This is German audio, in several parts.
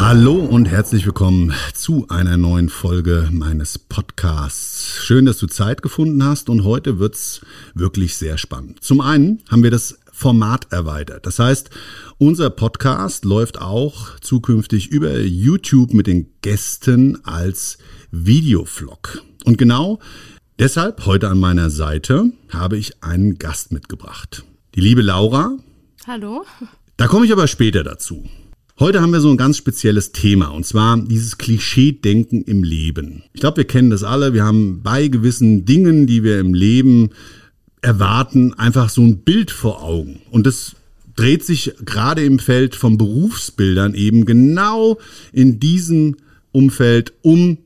Hallo und herzlich willkommen zu einer neuen Folge meines Podcasts. Schön, dass du Zeit gefunden hast und heute wird's wirklich sehr spannend. Zum einen haben wir das Format erweitert. Das heißt, unser Podcast läuft auch zukünftig über YouTube mit den Gästen als Videovlog. Und genau deshalb heute an meiner Seite habe ich einen Gast mitgebracht. Die liebe Laura. Hallo. Da komme ich aber später dazu. Heute haben wir so ein ganz spezielles Thema und zwar dieses Klischee-Denken im Leben. Ich glaube, wir kennen das alle. Wir haben bei gewissen Dingen, die wir im Leben erwarten, einfach so ein Bild vor Augen. Und das dreht sich gerade im Feld von Berufsbildern eben genau in diesem Umfeld um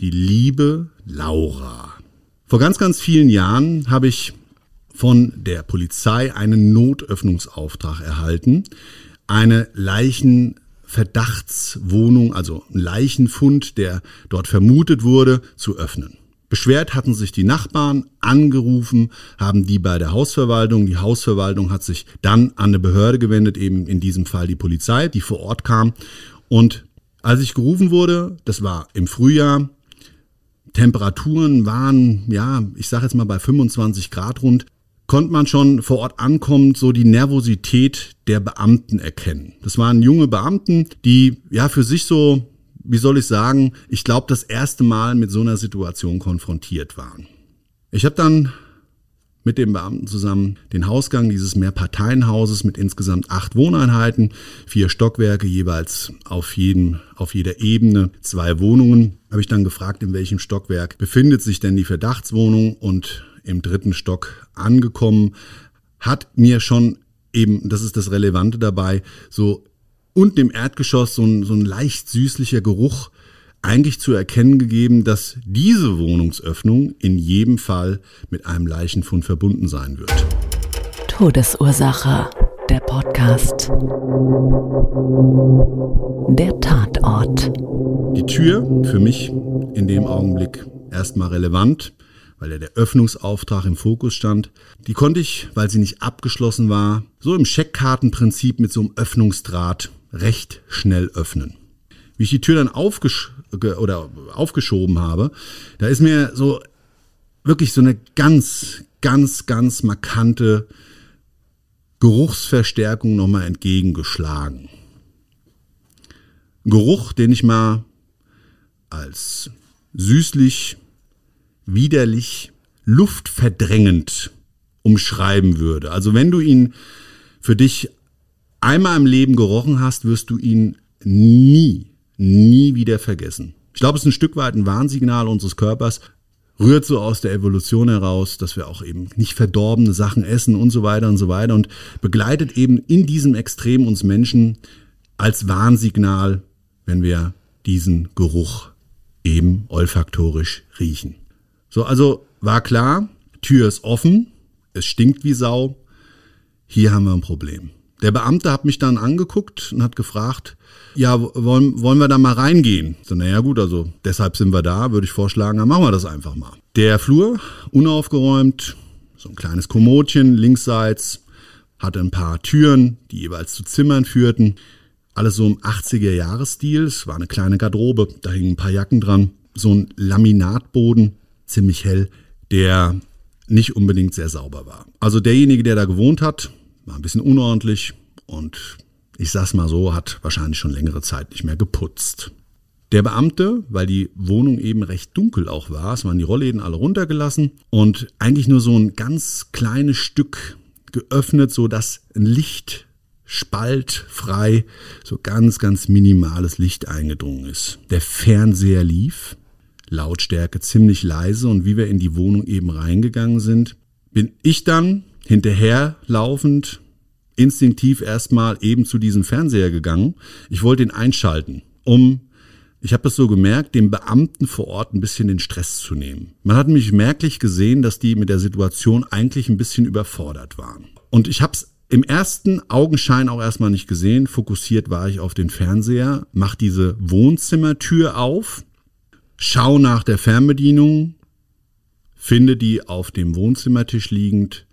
die liebe Laura. Vor ganz, ganz vielen Jahren habe ich von der Polizei einen Notöffnungsauftrag erhalten, eine Leichenverdachtswohnung, also ein Leichenfund, der dort vermutet wurde, zu öffnen. Beschwert hatten sich die Nachbarn, angerufen, haben die bei der Hausverwaltung. Die Hausverwaltung hat sich dann an eine Behörde gewendet, eben in diesem Fall die Polizei, die vor Ort kam. Und als ich gerufen wurde, das war im Frühjahr, Temperaturen waren, ja, ich sage jetzt mal bei 25 Grad rund, konnte man schon vor Ort ankommen, so die Nervosität der Beamten erkennen. Das waren junge Beamten, die ja für sich so, wie soll ich sagen, ich glaube, das erste Mal mit so einer Situation konfrontiert waren. Ich habe dann mit dem Beamten zusammen den Hausgang dieses Mehrparteienhauses mit insgesamt acht Wohneinheiten, vier Stockwerke jeweils auf, jeden, auf jeder Ebene, zwei Wohnungen. Habe ich dann gefragt, in welchem Stockwerk befindet sich denn die Verdachtswohnung und im dritten Stock angekommen, hat mir schon eben, das ist das Relevante dabei, so unten im Erdgeschoss so ein, so ein leicht süßlicher Geruch eigentlich zu erkennen gegeben, dass diese Wohnungsöffnung in jedem Fall mit einem Leichenfund verbunden sein wird. Todesursache. Der Podcast. Der Tatort. Die Tür für mich in dem Augenblick erstmal relevant weil ja der Öffnungsauftrag im Fokus stand. Die konnte ich, weil sie nicht abgeschlossen war, so im Scheckkartenprinzip mit so einem Öffnungsdraht recht schnell öffnen. Wie ich die Tür dann aufgesch oder aufgeschoben habe, da ist mir so wirklich so eine ganz, ganz, ganz markante Geruchsverstärkung nochmal entgegengeschlagen. Geruch, den ich mal als süßlich widerlich luftverdrängend umschreiben würde. Also wenn du ihn für dich einmal im Leben gerochen hast, wirst du ihn nie, nie wieder vergessen. Ich glaube, es ist ein Stück weit ein Warnsignal unseres Körpers, rührt so aus der Evolution heraus, dass wir auch eben nicht verdorbene Sachen essen und so weiter und so weiter und begleitet eben in diesem Extrem uns Menschen als Warnsignal, wenn wir diesen Geruch eben olfaktorisch riechen. So, also war klar, Tür ist offen, es stinkt wie Sau, hier haben wir ein Problem. Der Beamte hat mich dann angeguckt und hat gefragt, ja, wollen, wollen wir da mal reingehen? So, naja gut, also deshalb sind wir da, würde ich vorschlagen, dann machen wir das einfach mal. Der Flur, unaufgeräumt, so ein kleines Kommodchen linksseits, hatte ein paar Türen, die jeweils zu Zimmern führten. Alles so im 80er-Jahres-Stil. Es war eine kleine Garderobe, da hingen ein paar Jacken dran. So ein Laminatboden, ziemlich hell, der nicht unbedingt sehr sauber war. Also derjenige, der da gewohnt hat, war ein bisschen unordentlich und ich sag's mal so, hat wahrscheinlich schon längere Zeit nicht mehr geputzt. Der Beamte, weil die Wohnung eben recht dunkel auch war, es waren die Rollläden alle runtergelassen und eigentlich nur so ein ganz kleines Stück geöffnet, so dass ein Licht spaltfrei, so ganz, ganz minimales Licht eingedrungen ist. Der Fernseher lief, Lautstärke ziemlich leise und wie wir in die Wohnung eben reingegangen sind, bin ich dann hinterherlaufend instinktiv erstmal eben zu diesem Fernseher gegangen. Ich wollte ihn einschalten, um, ich habe das so gemerkt, dem Beamten vor Ort ein bisschen den Stress zu nehmen. Man hat mich merklich gesehen, dass die mit der Situation eigentlich ein bisschen überfordert waren. Und ich habe es im ersten Augenschein auch erstmal nicht gesehen. Fokussiert war ich auf den Fernseher, mach diese Wohnzimmertür auf Schau nach der Fernbedienung, finde die auf dem Wohnzimmertisch liegend,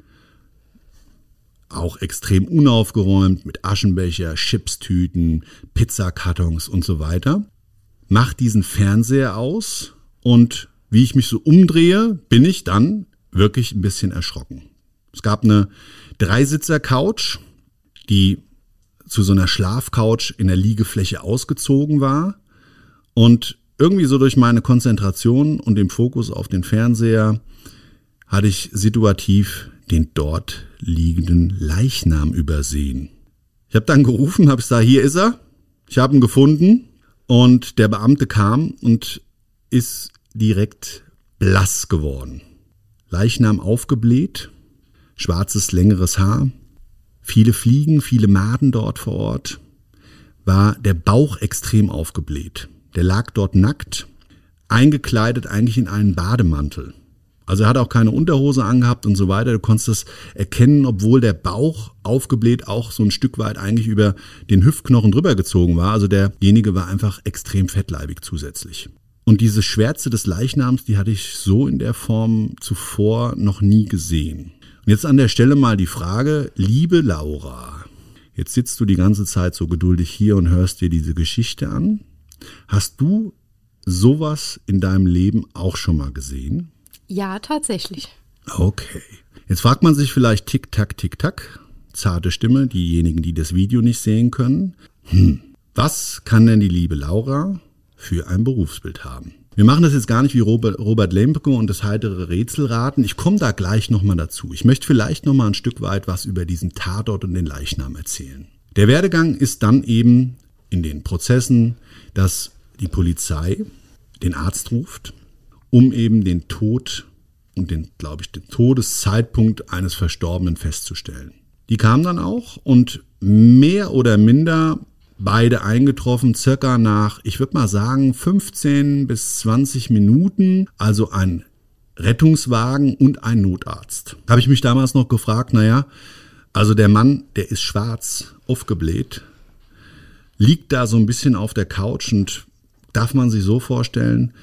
auch extrem unaufgeräumt mit Aschenbecher, Chipstüten, Pizzakartons und so weiter. Mach diesen Fernseher aus und wie ich mich so umdrehe, bin ich dann wirklich ein bisschen erschrocken. Es gab eine Dreisitzer-Couch, die zu so einer Schlafcouch in der Liegefläche ausgezogen war und irgendwie so durch meine Konzentration und den Fokus auf den Fernseher hatte ich situativ den dort liegenden Leichnam übersehen. Ich habe dann gerufen, habe gesagt, hier ist er. Ich habe ihn gefunden und der Beamte kam und ist direkt blass geworden. Leichnam aufgebläht, schwarzes längeres Haar, viele Fliegen, viele Maden dort vor Ort, war der Bauch extrem aufgebläht. Der lag dort nackt, eingekleidet eigentlich in einen Bademantel. Also er hat auch keine Unterhose angehabt und so weiter. Du konntest es erkennen, obwohl der Bauch aufgebläht auch so ein Stück weit eigentlich über den Hüftknochen drüber gezogen war. Also derjenige war einfach extrem fettleibig zusätzlich. Und diese Schwärze des Leichnams, die hatte ich so in der Form zuvor noch nie gesehen. Und jetzt an der Stelle mal die Frage, liebe Laura, jetzt sitzt du die ganze Zeit so geduldig hier und hörst dir diese Geschichte an. Hast du sowas in deinem Leben auch schon mal gesehen? Ja, tatsächlich. Okay. Jetzt fragt man sich vielleicht Tick, Tack, Tick, Tack. Zarte Stimme, diejenigen, die das Video nicht sehen können. Hm. Was kann denn die liebe Laura für ein Berufsbild haben? Wir machen das jetzt gar nicht wie Robert, Robert Lemke und das heitere Rätselraten. Ich komme da gleich nochmal dazu. Ich möchte vielleicht nochmal ein Stück weit was über diesen Tatort und den Leichnam erzählen. Der Werdegang ist dann eben in den Prozessen, dass die Polizei den Arzt ruft, um eben den Tod und den, glaube ich, den Todeszeitpunkt eines Verstorbenen festzustellen. Die kamen dann auch und mehr oder minder beide eingetroffen, circa nach, ich würde mal sagen, 15 bis 20 Minuten, also ein Rettungswagen und ein Notarzt. Habe ich mich damals noch gefragt, naja, also der Mann, der ist schwarz aufgebläht, liegt da so ein bisschen auf der Couch und darf man sich so vorstellen,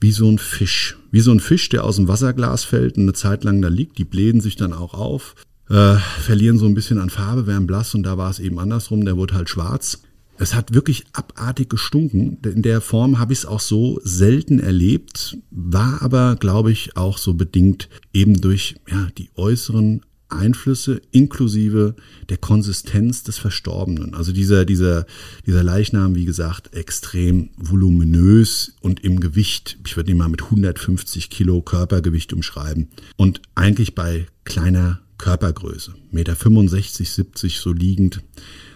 wie so ein Fisch. Wie so ein Fisch, der aus dem Wasserglas fällt und eine Zeit lang da liegt. Die bläden sich dann auch auf, äh, verlieren so ein bisschen an Farbe, werden blass und da war es eben andersrum, der wurde halt schwarz. Es hat wirklich abartig gestunken. In der Form habe ich es auch so selten erlebt, war aber, glaube ich, auch so bedingt eben durch ja, die äußeren Einflüsse inklusive der Konsistenz des Verstorbenen. Also dieser, dieser, dieser Leichnam, wie gesagt, extrem voluminös und im Gewicht, ich würde ihn mal mit 150 Kilo Körpergewicht umschreiben und eigentlich bei kleiner Körpergröße, Meter 65, 70 so liegend,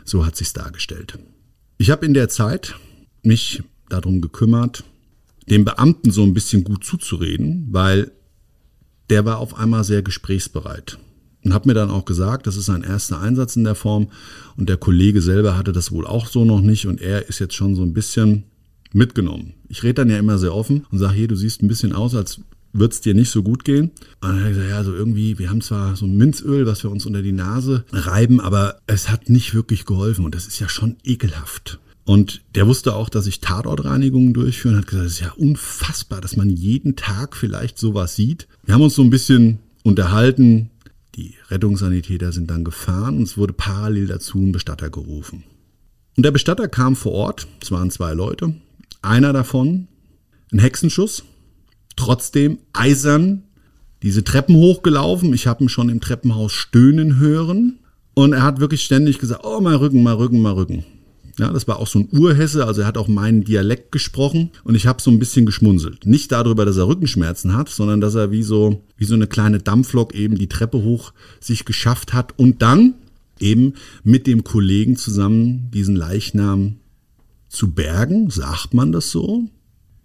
so hat sich's dargestellt. Ich habe in der Zeit mich darum gekümmert, dem Beamten so ein bisschen gut zuzureden, weil der war auf einmal sehr gesprächsbereit und habe mir dann auch gesagt, das ist sein erster Einsatz in der Form und der Kollege selber hatte das wohl auch so noch nicht und er ist jetzt schon so ein bisschen mitgenommen. Ich rede dann ja immer sehr offen und sage, hier, du siehst ein bisschen aus, als wird es dir nicht so gut gehen. Und dann hat er gesagt, ja, so irgendwie, wir haben zwar so ein Minzöl, was wir uns unter die Nase reiben, aber es hat nicht wirklich geholfen und das ist ja schon ekelhaft. Und der wusste auch, dass ich Tatortreinigungen durchführe und hat gesagt, es ist ja unfassbar, dass man jeden Tag vielleicht sowas sieht. Wir haben uns so ein bisschen unterhalten, die Rettungssanitäter sind dann gefahren und es wurde parallel dazu ein Bestatter gerufen. Und der Bestatter kam vor Ort, es waren zwei Leute, einer davon, ein Hexenschuss, trotzdem eisern diese Treppen hochgelaufen. Ich habe ihn schon im Treppenhaus stöhnen hören. Und er hat wirklich ständig gesagt, oh, mal Rücken, mal Rücken, mal Rücken. Ja, das war auch so ein Urhesse, also er hat auch meinen Dialekt gesprochen und ich habe so ein bisschen geschmunzelt. Nicht darüber, dass er Rückenschmerzen hat, sondern dass er wie so, wie so eine kleine Dampflok eben die Treppe hoch sich geschafft hat und dann eben mit dem Kollegen zusammen diesen Leichnam zu bergen. Sagt man das so?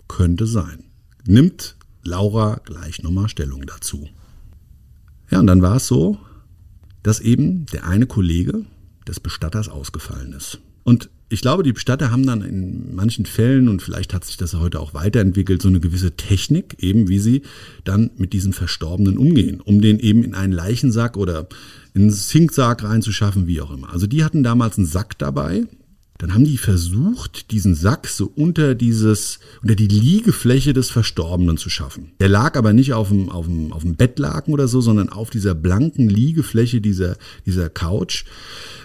Könnte sein. Nimmt Laura gleich nochmal Stellung dazu. Ja, und dann war es so, dass eben der eine Kollege des Bestatters ausgefallen ist. Und ich glaube, die Bestatter haben dann in manchen Fällen, und vielleicht hat sich das heute auch weiterentwickelt, so eine gewisse Technik, eben wie sie dann mit diesem Verstorbenen umgehen, um den eben in einen Leichensack oder in einen Zinksack reinzuschaffen, wie auch immer. Also die hatten damals einen Sack dabei, dann haben die versucht, diesen Sack so unter dieses, unter die Liegefläche des Verstorbenen zu schaffen. Der lag aber nicht auf dem, auf dem, auf dem Bettlaken oder so, sondern auf dieser blanken Liegefläche dieser, dieser Couch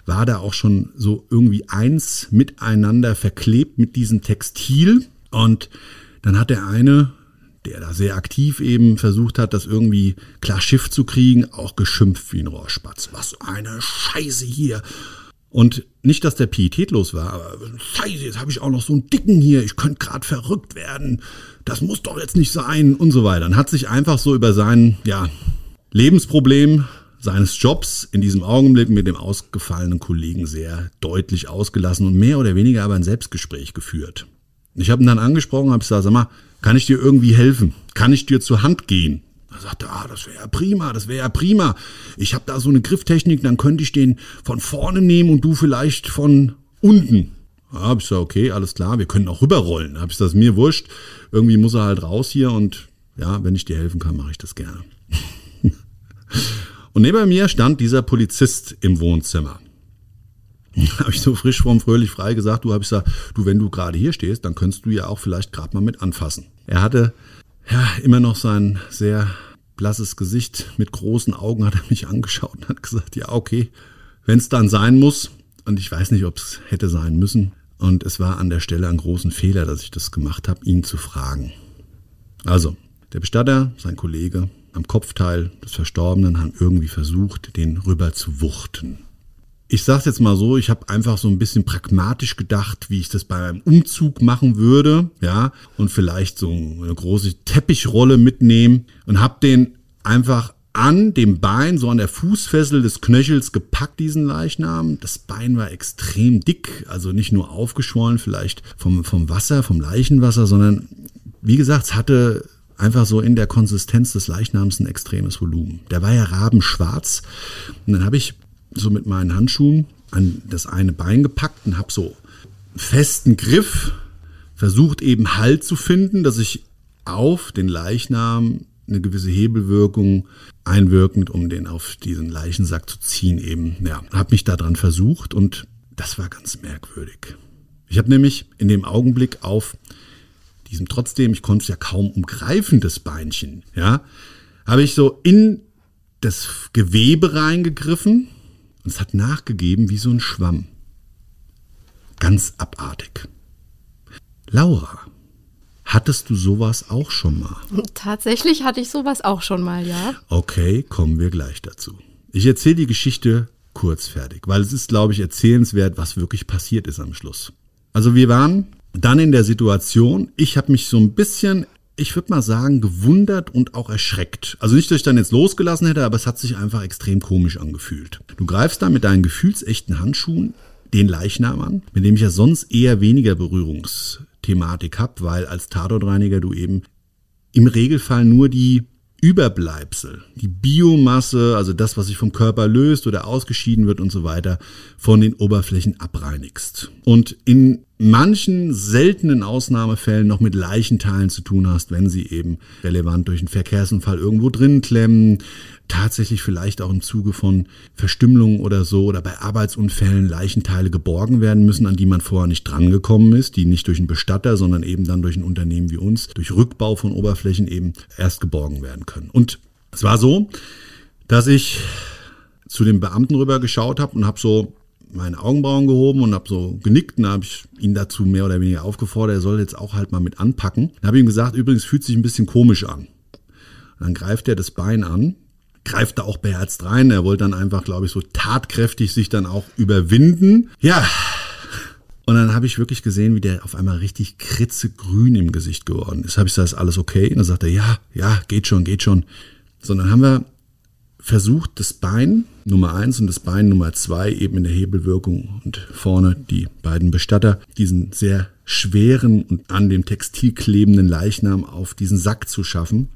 war da auch schon so irgendwie eins miteinander verklebt mit diesem Textil. Und dann hat der eine, der da sehr aktiv eben versucht hat, das irgendwie klar Schiff zu kriegen, auch geschimpft wie ein Rohrspatz. Was eine Scheiße hier. Und nicht, dass der pietätlos war, aber scheiße, jetzt habe ich auch noch so einen Dicken hier, ich könnte gerade verrückt werden, das muss doch jetzt nicht sein und so weiter. Und hat sich einfach so über sein ja, Lebensproblem seines Jobs in diesem Augenblick mit dem ausgefallenen Kollegen sehr deutlich ausgelassen und mehr oder weniger aber ein Selbstgespräch geführt. Ich habe ihn dann angesprochen, habe gesagt, sag mal, kann ich dir irgendwie helfen? Kann ich dir zur Hand gehen? Er sagte, ah, das wäre ja prima, das wäre ja prima. Ich habe da so eine Grifftechnik, dann könnte ich den von vorne nehmen und du vielleicht von unten. Ja, habe ich gesagt, okay, alles klar, wir können auch rüberrollen. Habe ich gesagt, mir wurscht. Irgendwie muss er halt raus hier und ja, wenn ich dir helfen kann, mache ich das gerne. und neben mir stand dieser Polizist im Wohnzimmer. habe ich so frisch vorm fröhlich frei gesagt, du habe ich gesagt, du, wenn du gerade hier stehst, dann könntest du ja auch vielleicht gerade mal mit anfassen. Er hatte ja immer noch sein sehr blasses Gesicht mit großen Augen hat er mich angeschaut und hat gesagt, ja, okay, wenn es dann sein muss. Und ich weiß nicht, ob es hätte sein müssen. Und es war an der Stelle ein großen Fehler, dass ich das gemacht habe, ihn zu fragen. Also, der Bestatter, sein Kollege, am Kopfteil des Verstorbenen haben irgendwie versucht, den rüber zu wuchten ich sage jetzt mal so, ich habe einfach so ein bisschen pragmatisch gedacht, wie ich das bei einem Umzug machen würde, ja, und vielleicht so eine große Teppichrolle mitnehmen und habe den einfach an dem Bein, so an der Fußfessel des Knöchels gepackt, diesen Leichnam. Das Bein war extrem dick, also nicht nur aufgeschwollen vielleicht vom, vom Wasser, vom Leichenwasser, sondern wie gesagt, es hatte einfach so in der Konsistenz des Leichnams ein extremes Volumen. Der war ja rabenschwarz. Und dann habe ich so mit meinen Handschuhen an das eine Bein gepackt und habe so festen Griff versucht eben Halt zu finden, dass ich auf den Leichnam eine gewisse Hebelwirkung einwirkend, um den auf diesen Leichensack zu ziehen eben. Ja, habe mich daran versucht und das war ganz merkwürdig. Ich habe nämlich in dem Augenblick auf diesem trotzdem, ich konnte es ja kaum umgreifen, das Beinchen, ja, habe ich so in das Gewebe reingegriffen und es hat nachgegeben wie so ein Schwamm. Ganz abartig. Laura, hattest du sowas auch schon mal? Tatsächlich hatte ich sowas auch schon mal, ja. Okay, kommen wir gleich dazu. Ich erzähle die Geschichte kurz fertig, weil es ist, glaube ich, erzählenswert, was wirklich passiert ist am Schluss. Also wir waren dann in der Situation, ich habe mich so ein bisschen ich würde mal sagen, gewundert und auch erschreckt. Also nicht, dass ich dann jetzt losgelassen hätte, aber es hat sich einfach extrem komisch angefühlt. Du greifst da mit deinen gefühlsechten Handschuhen den Leichnam an, mit dem ich ja sonst eher weniger Berührungsthematik habe, weil als Tatortreiniger du eben im Regelfall nur die Überbleibsel, die Biomasse, also das, was sich vom Körper löst oder ausgeschieden wird und so weiter, von den Oberflächen abreinigst. Und in manchen seltenen Ausnahmefällen noch mit Leichenteilen zu tun hast, wenn sie eben relevant durch einen Verkehrsunfall irgendwo drin klemmen, tatsächlich vielleicht auch im Zuge von Verstümmelungen oder so oder bei Arbeitsunfällen Leichenteile geborgen werden müssen, an die man vorher nicht drangekommen ist, die nicht durch einen Bestatter, sondern eben dann durch ein Unternehmen wie uns, durch Rückbau von Oberflächen eben erst geborgen werden können. Und es war so, dass ich zu den Beamten rüber geschaut habe und habe so meine Augenbrauen gehoben und habe so genickt und habe ich ihn dazu mehr oder weniger aufgefordert, er soll jetzt auch halt mal mit anpacken. Dann habe ich ihm gesagt, übrigens fühlt sich ein bisschen komisch an. Und dann greift er das Bein an, greift da auch beherzt rein. Er wollte dann einfach, glaube ich, so tatkräftig sich dann auch überwinden. Ja. Und dann habe ich wirklich gesehen, wie der auf einmal richtig kritzegrün im Gesicht geworden ist. Habe ich gesagt, ist alles okay? Und dann sagt er, ja, ja, geht schon, geht schon. So, dann haben wir versucht, das Bein Nummer eins und das Bein Nummer zwei eben in der Hebelwirkung und vorne die beiden Bestatter diesen sehr schweren und an dem Textil klebenden Leichnam auf diesen Sack zu schaffen.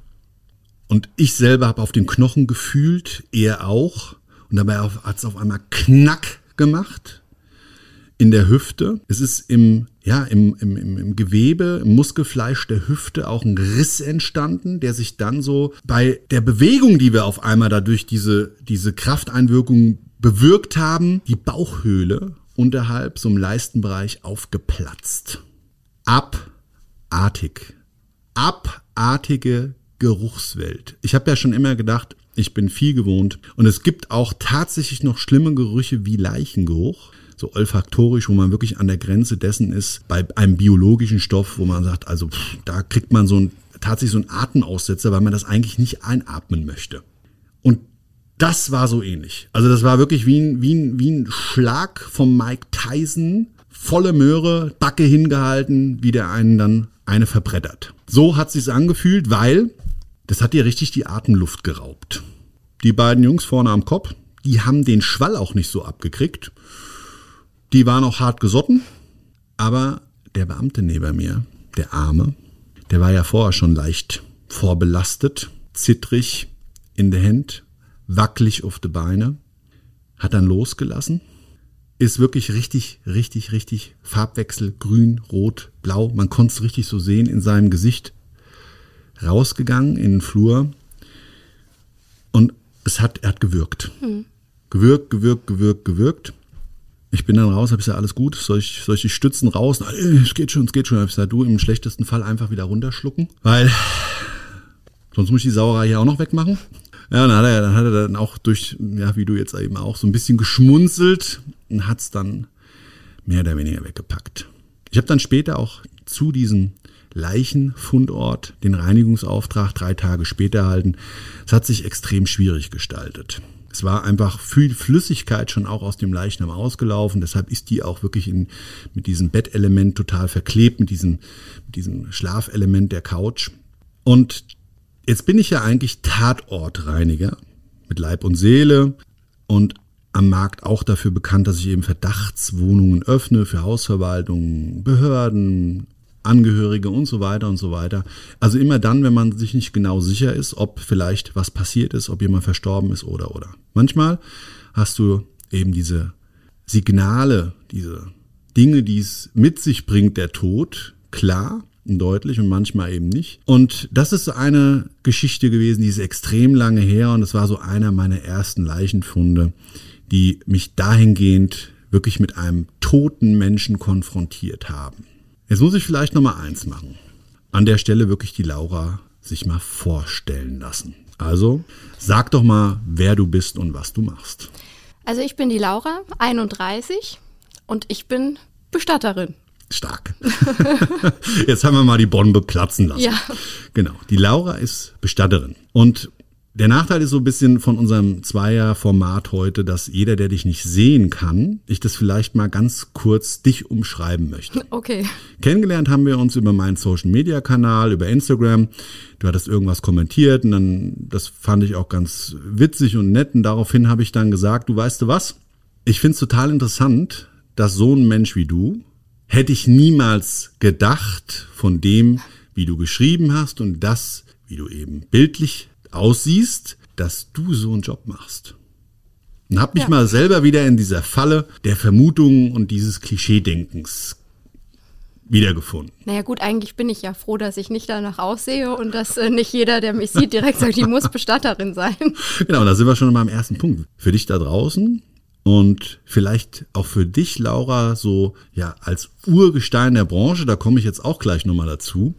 Und ich selber habe auf den Knochen gefühlt, er auch. Und dabei hat es auf einmal Knack gemacht in der Hüfte. Es ist im, ja, im, im, im, Gewebe, im Muskelfleisch der Hüfte auch ein Riss entstanden, der sich dann so bei der Bewegung, die wir auf einmal dadurch diese, diese Krafteinwirkung bewirkt haben, die Bauchhöhle unterhalb, so im Leistenbereich aufgeplatzt. Abartig. Abartige Geruchswelt. Ich habe ja schon immer gedacht, ich bin viel gewohnt und es gibt auch tatsächlich noch schlimme Gerüche wie Leichengeruch so olfaktorisch, wo man wirklich an der Grenze dessen ist, bei einem biologischen Stoff, wo man sagt, also pff, da kriegt man so ein, tatsächlich so einen Atemaussetzer, weil man das eigentlich nicht einatmen möchte. Und das war so ähnlich. Also das war wirklich wie ein, wie ein, wie ein Schlag vom Mike Tyson, volle Möhre, Backe hingehalten, wie der einen dann eine verbrettert. So hat sich's angefühlt, weil das hat dir richtig die Atemluft geraubt. Die beiden Jungs vorne am Kopf, die haben den Schwall auch nicht so abgekriegt. Die waren auch hart gesotten, aber der Beamte neben mir, der Arme, der war ja vorher schon leicht vorbelastet, zittrig in der Hand, wackelig auf die Beine, hat dann losgelassen, ist wirklich richtig, richtig, richtig Farbwechsel, grün, rot, blau, man konnte es richtig so sehen in seinem Gesicht, rausgegangen in den Flur und es hat, er hat gewirkt. Hm. Gewirkt, gewirkt, gewirkt, gewirkt. Ich bin dann raus, habe gesagt, alles gut, soll ich, soll ich die Stützen raus? Nein, es geht schon, es geht schon. Hab ich gesagt, du im schlechtesten Fall einfach wieder runterschlucken, weil sonst muss ich die Sauerei hier auch noch wegmachen. Ja, dann hat er, dann hat er dann auch durch, ja, wie du jetzt eben auch, so ein bisschen geschmunzelt und hat es dann mehr oder weniger weggepackt. Ich habe dann später auch zu diesem Leichenfundort den Reinigungsauftrag drei Tage später erhalten. Es hat sich extrem schwierig gestaltet. Es war einfach viel Flüssigkeit schon auch aus dem Leichnam ausgelaufen. Deshalb ist die auch wirklich in, mit diesem Bettelement total verklebt, mit diesem, mit diesem Schlafelement der Couch. Und jetzt bin ich ja eigentlich Tatortreiniger mit Leib und Seele und am Markt auch dafür bekannt, dass ich eben Verdachtswohnungen öffne für Hausverwaltungen, Behörden, Angehörige und so weiter und so weiter. Also immer dann, wenn man sich nicht genau sicher ist, ob vielleicht was passiert ist, ob jemand verstorben ist oder oder. Manchmal hast du eben diese Signale, diese Dinge, die es mit sich bringt, der Tod, klar und deutlich und manchmal eben nicht. Und das ist eine Geschichte gewesen, die ist extrem lange her und es war so einer meiner ersten Leichenfunde, die mich dahingehend wirklich mit einem toten Menschen konfrontiert haben. Jetzt muss ich vielleicht noch mal eins machen. An der Stelle wirklich die Laura sich mal vorstellen lassen. Also sag doch mal, wer du bist und was du machst. Also ich bin die Laura, 31 und ich bin Bestatterin. Stark. Jetzt haben wir mal die Bombe platzen lassen. Ja. Genau. Die Laura ist Bestatterin. Und der Nachteil ist so ein bisschen von unserem Zweier-Format heute, dass jeder, der dich nicht sehen kann, ich das vielleicht mal ganz kurz dich umschreiben möchte. Okay. Kennengelernt haben wir uns über meinen Social-Media-Kanal, über Instagram. Du hattest irgendwas kommentiert und dann, das fand ich auch ganz witzig und nett und daraufhin habe ich dann gesagt, du weißt du was? Ich finde es total interessant, dass so ein Mensch wie du, hätte ich niemals gedacht von dem, wie du geschrieben hast und das, wie du eben bildlich aussiehst, dass du so einen Job machst. Und hab mich ja. mal selber wieder in dieser Falle der Vermutungen und dieses Klischeedenkens wiedergefunden. Naja gut, eigentlich bin ich ja froh, dass ich nicht danach aussehe und dass äh, nicht jeder, der mich sieht, direkt sagt, die muss Bestatterin sein. Genau, da sind wir schon beim ersten Punkt. Für dich da draußen und vielleicht auch für dich, Laura, so ja als Urgestein der Branche, da komme ich jetzt auch gleich nochmal dazu.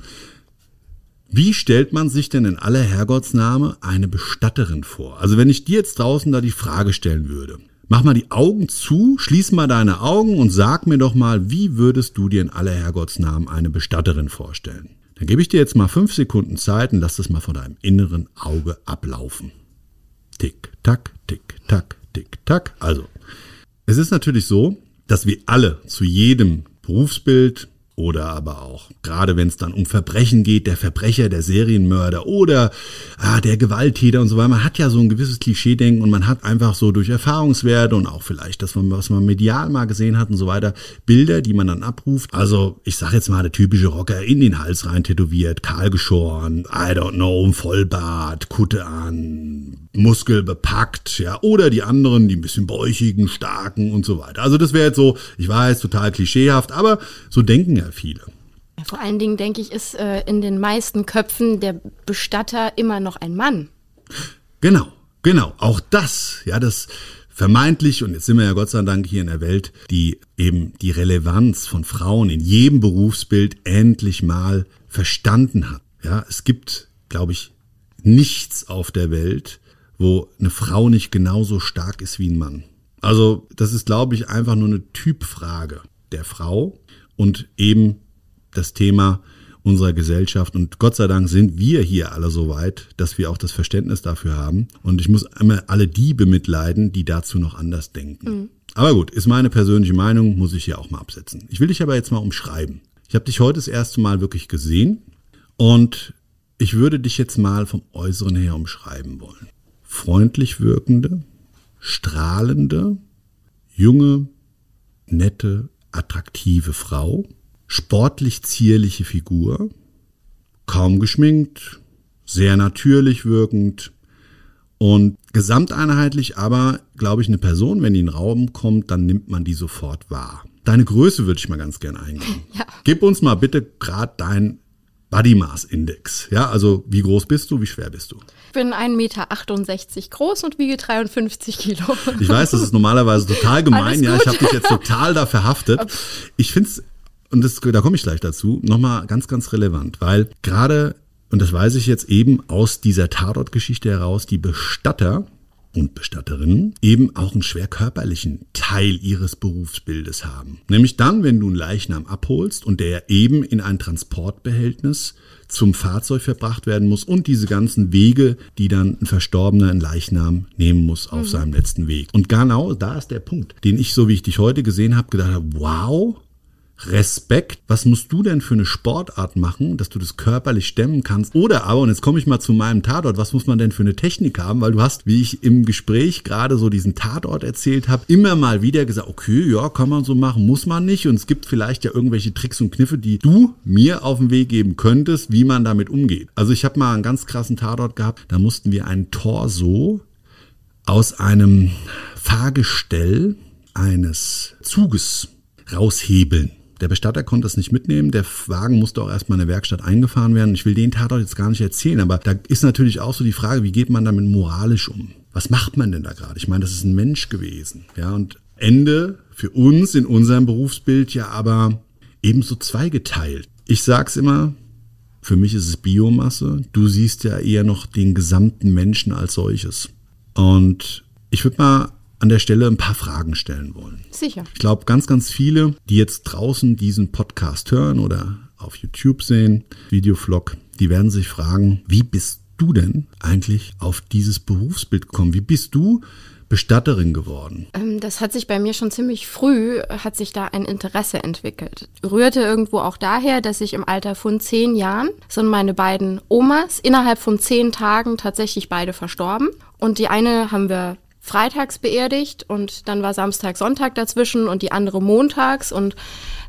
Wie stellt man sich denn in aller Herrgottsname eine Bestatterin vor? Also wenn ich dir jetzt draußen da die Frage stellen würde, Mach mal die Augen zu, schließ mal deine Augen und sag mir doch mal, wie würdest du dir in aller Herrgottsnamen eine Bestatterin vorstellen? Dann gebe ich dir jetzt mal fünf Sekunden Zeit und lass das mal vor deinem inneren Auge ablaufen. Tick, tack, tick, tack, tick, tack. Also, es ist natürlich so, dass wir alle zu jedem Berufsbild, oder aber auch, gerade wenn es dann um Verbrechen geht, der Verbrecher, der Serienmörder oder ah, der Gewalttäter und so weiter. Man hat ja so ein gewisses Klischeedenken und man hat einfach so durch Erfahrungswerte und auch vielleicht das, was man medial mal gesehen hat und so weiter, Bilder, die man dann abruft. Also ich sage jetzt mal, der typische Rocker in den Hals rein tätowiert, kahl geschoren, I don't know, Vollbart, Kutte an, Muskel bepackt, ja, oder die anderen, die ein bisschen bäuchigen, starken und so weiter. Also das wäre jetzt so, ich weiß, total klischeehaft, aber so denken ja viele. Vor allen Dingen denke ich, ist äh, in den meisten Köpfen der Bestatter immer noch ein Mann. Genau, genau. Auch das, ja, das vermeintlich, und jetzt sind wir ja Gott sei Dank hier in der Welt, die eben die Relevanz von Frauen in jedem Berufsbild endlich mal verstanden hat. Ja, es gibt, glaube ich, nichts auf der Welt, wo eine Frau nicht genauso stark ist wie ein Mann. Also das ist, glaube ich, einfach nur eine Typfrage der Frau und eben das Thema unserer Gesellschaft. Und Gott sei Dank sind wir hier alle so weit, dass wir auch das Verständnis dafür haben. Und ich muss immer alle die bemitleiden, die dazu noch anders denken. Mhm. Aber gut, ist meine persönliche Meinung, muss ich hier auch mal absetzen. Ich will dich aber jetzt mal umschreiben. Ich habe dich heute das erste Mal wirklich gesehen und ich würde dich jetzt mal vom Äußeren her umschreiben wollen freundlich wirkende, strahlende, junge, nette, attraktive Frau, sportlich zierliche Figur, kaum geschminkt, sehr natürlich wirkend und gesamteinheitlich aber, glaube ich, eine Person, wenn die in den Raum kommt, dann nimmt man die sofort wahr. Deine Größe würde ich mal ganz gern eingehen. Ja. Gib uns mal bitte gerade dein Body Mass Index. Ja, also wie groß bist du, wie schwer bist du? Ich bin 1,68 Meter groß und wiege 53 Kilo. Ich weiß, das ist normalerweise total gemein. Ja, ich habe dich jetzt total da verhaftet. Ich finde es, und das, da komme ich gleich dazu, nochmal ganz, ganz relevant, weil gerade, und das weiß ich jetzt eben aus dieser Tatort-Geschichte heraus, die Bestatter und Bestatterinnen eben auch einen schwer körperlichen Teil ihres Berufsbildes haben. Nämlich dann, wenn du einen Leichnam abholst und der eben in ein Transportbehältnis zum Fahrzeug verbracht werden muss und diese ganzen Wege, die dann ein Verstorbener, ein Leichnam nehmen muss auf mhm. seinem letzten Weg. Und genau da ist der Punkt, den ich, so wie ich dich heute gesehen habe, gedacht habe, wow, Respekt. Was musst du denn für eine Sportart machen, dass du das körperlich stemmen kannst? Oder aber, und jetzt komme ich mal zu meinem Tatort, was muss man denn für eine Technik haben? Weil du hast, wie ich im Gespräch gerade so diesen Tatort erzählt habe, immer mal wieder gesagt, okay, ja, kann man so machen, muss man nicht. Und es gibt vielleicht ja irgendwelche Tricks und Kniffe, die du mir auf den Weg geben könntest, wie man damit umgeht. Also ich habe mal einen ganz krassen Tatort gehabt, da mussten wir einen Torso aus einem Fahrgestell eines Zuges raushebeln. Der Bestatter konnte es nicht mitnehmen. Der Wagen musste auch erstmal in der Werkstatt eingefahren werden. Ich will den Tatort jetzt gar nicht erzählen, aber da ist natürlich auch so die Frage, wie geht man damit moralisch um? Was macht man denn da gerade? Ich meine, das ist ein Mensch gewesen. Ja, und Ende für uns in unserem Berufsbild ja aber ebenso zweigeteilt. Ich sag's immer, für mich ist es Biomasse. Du siehst ja eher noch den gesamten Menschen als solches. Und ich würde mal an der Stelle ein paar Fragen stellen wollen. Sicher. Ich glaube, ganz, ganz viele, die jetzt draußen diesen Podcast hören oder auf YouTube sehen, Videovlog, die werden sich fragen, wie bist du denn eigentlich auf dieses Berufsbild gekommen? Wie bist du Bestatterin geworden? Ähm, das hat sich bei mir schon ziemlich früh, hat sich da ein Interesse entwickelt. Rührte irgendwo auch daher, dass ich im Alter von zehn Jahren sind meine beiden Omas innerhalb von zehn Tagen tatsächlich beide verstorben. Und die eine haben wir freitags beerdigt und dann war Samstag, Sonntag dazwischen und die andere montags und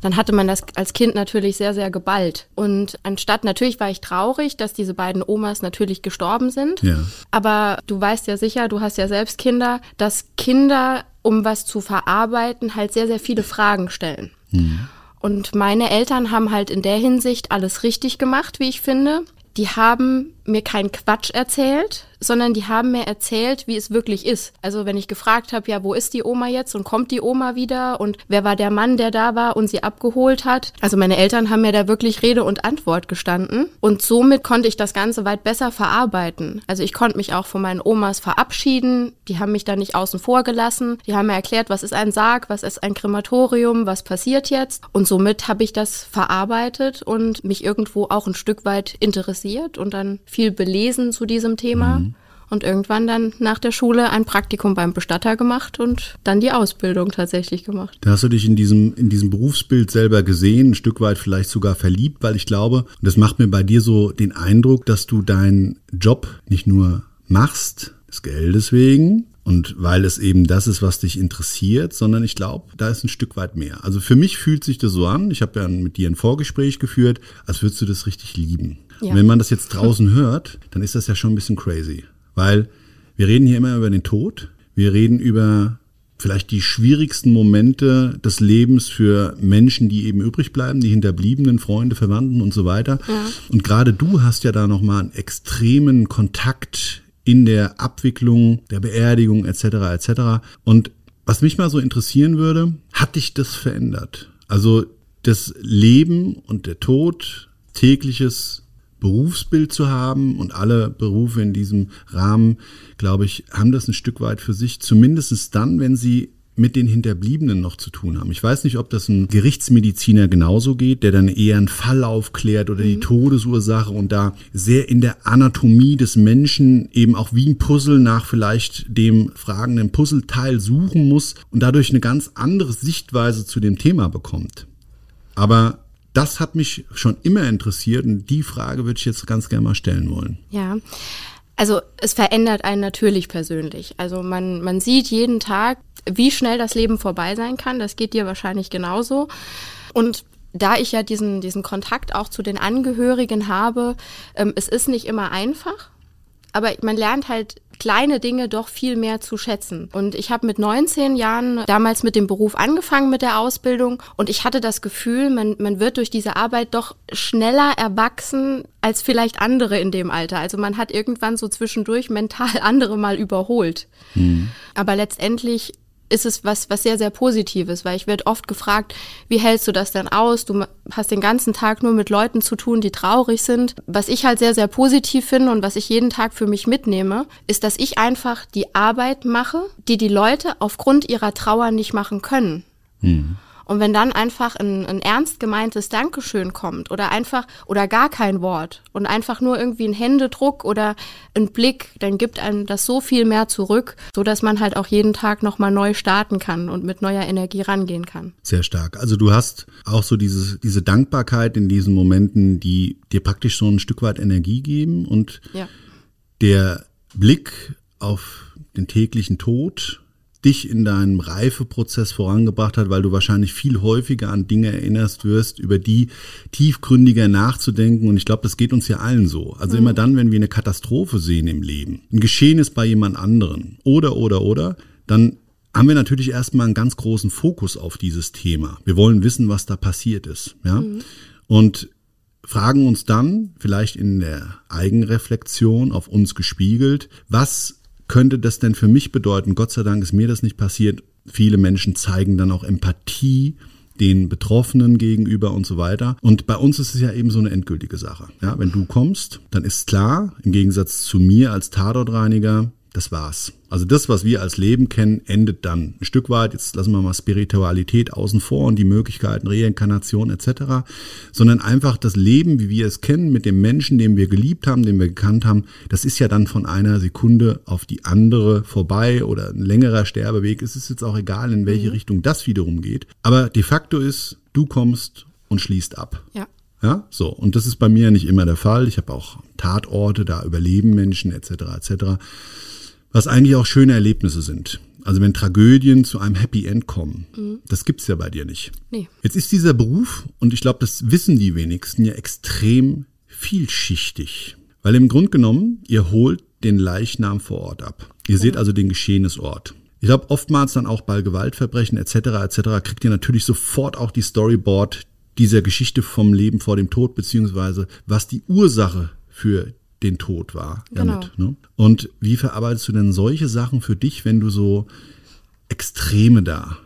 dann hatte man das als Kind natürlich sehr, sehr geballt. Und anstatt, natürlich war ich traurig, dass diese beiden Omas natürlich gestorben sind. Ja. Aber du weißt ja sicher, du hast ja selbst Kinder, dass Kinder, um was zu verarbeiten, halt sehr, sehr viele Fragen stellen. Mhm. Und meine Eltern haben halt in der Hinsicht alles richtig gemacht, wie ich finde. Die haben mir keinen Quatsch erzählt, sondern die haben mir erzählt, wie es wirklich ist. Also wenn ich gefragt habe, ja, wo ist die Oma jetzt und kommt die Oma wieder und wer war der Mann, der da war und sie abgeholt hat. Also meine Eltern haben mir da wirklich Rede und Antwort gestanden und somit konnte ich das Ganze weit besser verarbeiten. Also ich konnte mich auch von meinen Omas verabschieden. Die haben mich da nicht außen vor gelassen. Die haben mir erklärt, was ist ein Sarg, was ist ein Krematorium, was passiert jetzt. Und somit habe ich das verarbeitet und mich irgendwo auch ein Stück weit interessiert und dann viel belesen zu diesem Thema. Mhm. Und irgendwann dann nach der Schule ein Praktikum beim Bestatter gemacht und dann die Ausbildung tatsächlich gemacht. Da hast du dich in diesem, in diesem Berufsbild selber gesehen, ein Stück weit vielleicht sogar verliebt, weil ich glaube, und das macht mir bei dir so den Eindruck, dass du deinen Job nicht nur machst, des Geldes wegen, und weil es eben das ist, was dich interessiert, sondern ich glaube, da ist ein Stück weit mehr. Also für mich fühlt sich das so an, ich habe ja mit dir ein Vorgespräch geführt, als würdest du das richtig lieben. Ja. Und wenn man das jetzt draußen hört, dann ist das ja schon ein bisschen crazy. Weil wir reden hier immer über den Tod, wir reden über vielleicht die schwierigsten Momente des Lebens für Menschen, die eben übrig bleiben, die Hinterbliebenen, Freunde, Verwandten und so weiter. Ja. Und gerade du hast ja da nochmal einen extremen Kontakt in der Abwicklung, der Beerdigung etc. etc. Und was mich mal so interessieren würde, hat dich das verändert? Also das Leben und der Tod, tägliches Berufsbild zu haben und alle Berufe in diesem Rahmen, glaube ich, haben das ein Stück weit für sich, zumindest dann, wenn sie mit den Hinterbliebenen noch zu tun haben. Ich weiß nicht, ob das ein Gerichtsmediziner genauso geht, der dann eher einen Fall aufklärt oder die mhm. Todesursache und da sehr in der Anatomie des Menschen eben auch wie ein Puzzle nach vielleicht dem fragenden Puzzleteil suchen muss und dadurch eine ganz andere Sichtweise zu dem Thema bekommt. Aber das hat mich schon immer interessiert und die Frage würde ich jetzt ganz gerne mal stellen wollen. Ja. Also es verändert einen natürlich persönlich. Also man, man sieht jeden Tag, wie schnell das Leben vorbei sein kann. Das geht dir wahrscheinlich genauso. Und da ich ja diesen, diesen Kontakt auch zu den Angehörigen habe, ähm, es ist nicht immer einfach, aber man lernt halt kleine Dinge doch viel mehr zu schätzen. Und ich habe mit 19 Jahren damals mit dem Beruf angefangen mit der Ausbildung und ich hatte das Gefühl, man, man wird durch diese Arbeit doch schneller erwachsen als vielleicht andere in dem Alter. Also man hat irgendwann so zwischendurch mental andere mal überholt. Mhm. Aber letztendlich ist es was, was sehr, sehr Positives, weil ich werde oft gefragt, wie hältst du das denn aus? Du hast den ganzen Tag nur mit Leuten zu tun, die traurig sind. Was ich halt sehr, sehr positiv finde und was ich jeden Tag für mich mitnehme, ist, dass ich einfach die Arbeit mache, die die Leute aufgrund ihrer Trauer nicht machen können. Mhm. Und wenn dann einfach ein, ein ernst gemeintes Dankeschön kommt oder einfach oder gar kein Wort und einfach nur irgendwie ein Händedruck oder ein Blick, dann gibt einem das so viel mehr zurück, so dass man halt auch jeden Tag nochmal neu starten kann und mit neuer Energie rangehen kann. Sehr stark. Also du hast auch so diese, diese Dankbarkeit in diesen Momenten, die dir praktisch so ein Stück weit Energie geben und ja. der Blick auf den täglichen Tod dich in deinem Reifeprozess vorangebracht hat, weil du wahrscheinlich viel häufiger an Dinge erinnerst wirst, über die tiefgründiger nachzudenken. Und ich glaube, das geht uns ja allen so. Also mhm. immer dann, wenn wir eine Katastrophe sehen im Leben, ein Geschehen ist bei jemand anderen oder, oder, oder, dann haben wir natürlich erstmal einen ganz großen Fokus auf dieses Thema. Wir wollen wissen, was da passiert ist. Ja? Mhm. Und fragen uns dann, vielleicht in der Eigenreflexion auf uns gespiegelt, was könnte das denn für mich bedeuten? Gott sei Dank ist mir das nicht passiert. Viele Menschen zeigen dann auch Empathie den Betroffenen gegenüber und so weiter. Und bei uns ist es ja eben so eine endgültige Sache. Ja, wenn du kommst, dann ist klar, im Gegensatz zu mir als Tatortreiniger, das war's. Also das, was wir als Leben kennen, endet dann ein Stück weit. Jetzt lassen wir mal Spiritualität außen vor und die Möglichkeiten Reinkarnation etc., sondern einfach das Leben, wie wir es kennen, mit dem Menschen, den wir geliebt haben, den wir gekannt haben, das ist ja dann von einer Sekunde auf die andere vorbei oder ein längerer Sterbeweg. Es ist jetzt auch egal, in welche mhm. Richtung das wiederum geht. Aber de facto ist, du kommst und schließt ab. Ja. Ja, so. Und das ist bei mir nicht immer der Fall. Ich habe auch Tatorte, da überleben Menschen etc. etc was eigentlich auch schöne Erlebnisse sind. Also wenn Tragödien zu einem Happy End kommen, mhm. das gibt's ja bei dir nicht. Nee. Jetzt ist dieser Beruf, und ich glaube, das wissen die wenigsten, ja extrem vielschichtig. Weil im Grunde genommen, ihr holt den Leichnam vor Ort ab. Ihr seht also den Geschehnisort. Ich glaube, oftmals dann auch bei Gewaltverbrechen etc. etc. kriegt ihr natürlich sofort auch die Storyboard dieser Geschichte vom Leben vor dem Tod, beziehungsweise was die Ursache für den Tod wahr. Genau. Damit, ne? Und wie verarbeitest du denn solche Sachen für dich, wenn du so Extreme da,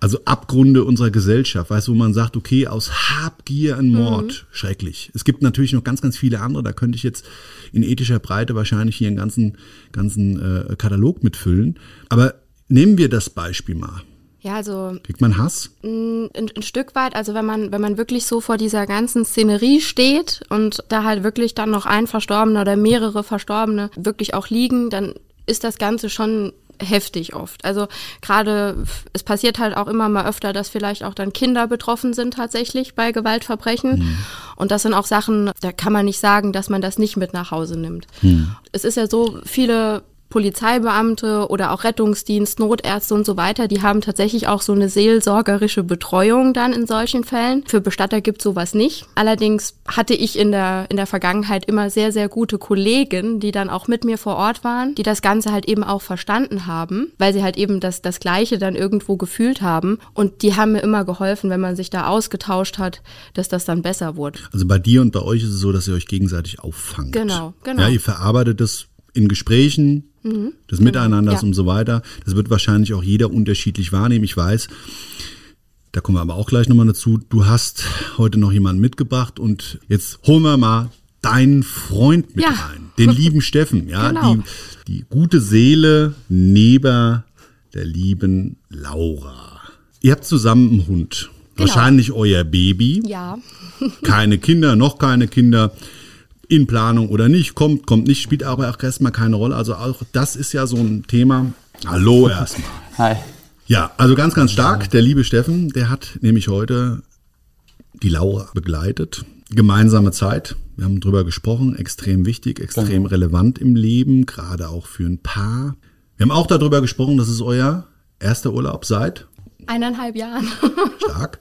also Abgründe unserer Gesellschaft, weißt du, wo man sagt, okay, aus Habgier ein Mord, schrecklich. Es gibt natürlich noch ganz, ganz viele andere, da könnte ich jetzt in ethischer Breite wahrscheinlich hier einen ganzen, ganzen äh, Katalog mitfüllen. Aber nehmen wir das Beispiel mal. Ja, also Kriegt man Hass? ein, ein Stück weit, also wenn man, wenn man wirklich so vor dieser ganzen Szenerie steht und da halt wirklich dann noch ein Verstorbener oder mehrere Verstorbene wirklich auch liegen, dann ist das Ganze schon heftig oft. Also gerade, es passiert halt auch immer mal öfter, dass vielleicht auch dann Kinder betroffen sind tatsächlich bei Gewaltverbrechen. Und das sind auch Sachen, da kann man nicht sagen, dass man das nicht mit nach Hause nimmt. Es ist ja so, viele Polizeibeamte oder auch Rettungsdienst, Notärzte und so weiter, die haben tatsächlich auch so eine seelsorgerische Betreuung dann in solchen Fällen. Für Bestatter gibt sowas nicht. Allerdings hatte ich in der, in der Vergangenheit immer sehr, sehr gute Kollegen, die dann auch mit mir vor Ort waren, die das Ganze halt eben auch verstanden haben, weil sie halt eben das, das Gleiche dann irgendwo gefühlt haben. Und die haben mir immer geholfen, wenn man sich da ausgetauscht hat, dass das dann besser wurde. Also bei dir und bei euch ist es so, dass ihr euch gegenseitig auffangt. Genau, genau. Ja, ihr verarbeitet das in Gesprächen, des Miteinanders ja. und so weiter. Das wird wahrscheinlich auch jeder unterschiedlich wahrnehmen. Ich weiß, da kommen wir aber auch gleich nochmal dazu. Du hast heute noch jemanden mitgebracht und jetzt holen wir mal deinen Freund mit Ja. rein. Den lieben Steffen, ja. Genau. Die, die gute Seele neben der lieben Laura. Ihr habt zusammen einen Hund. Genau. Wahrscheinlich euer Baby Ja, keine Kinder, noch keine Kinder, in Planung oder nicht, kommt, kommt nicht, spielt aber auch erstmal keine Rolle. Also auch das ist ja so ein Thema. Hallo erstmal. Hi. Ja, also ganz, ganz stark. Der liebe Steffen, der hat nämlich heute die Laura begleitet. Gemeinsame Zeit. Wir haben drüber gesprochen. Extrem wichtig, extrem relevant im Leben, gerade auch für ein Paar. Wir haben auch darüber gesprochen, dass es euer erster Urlaub seit eineinhalb Jahren. Stark.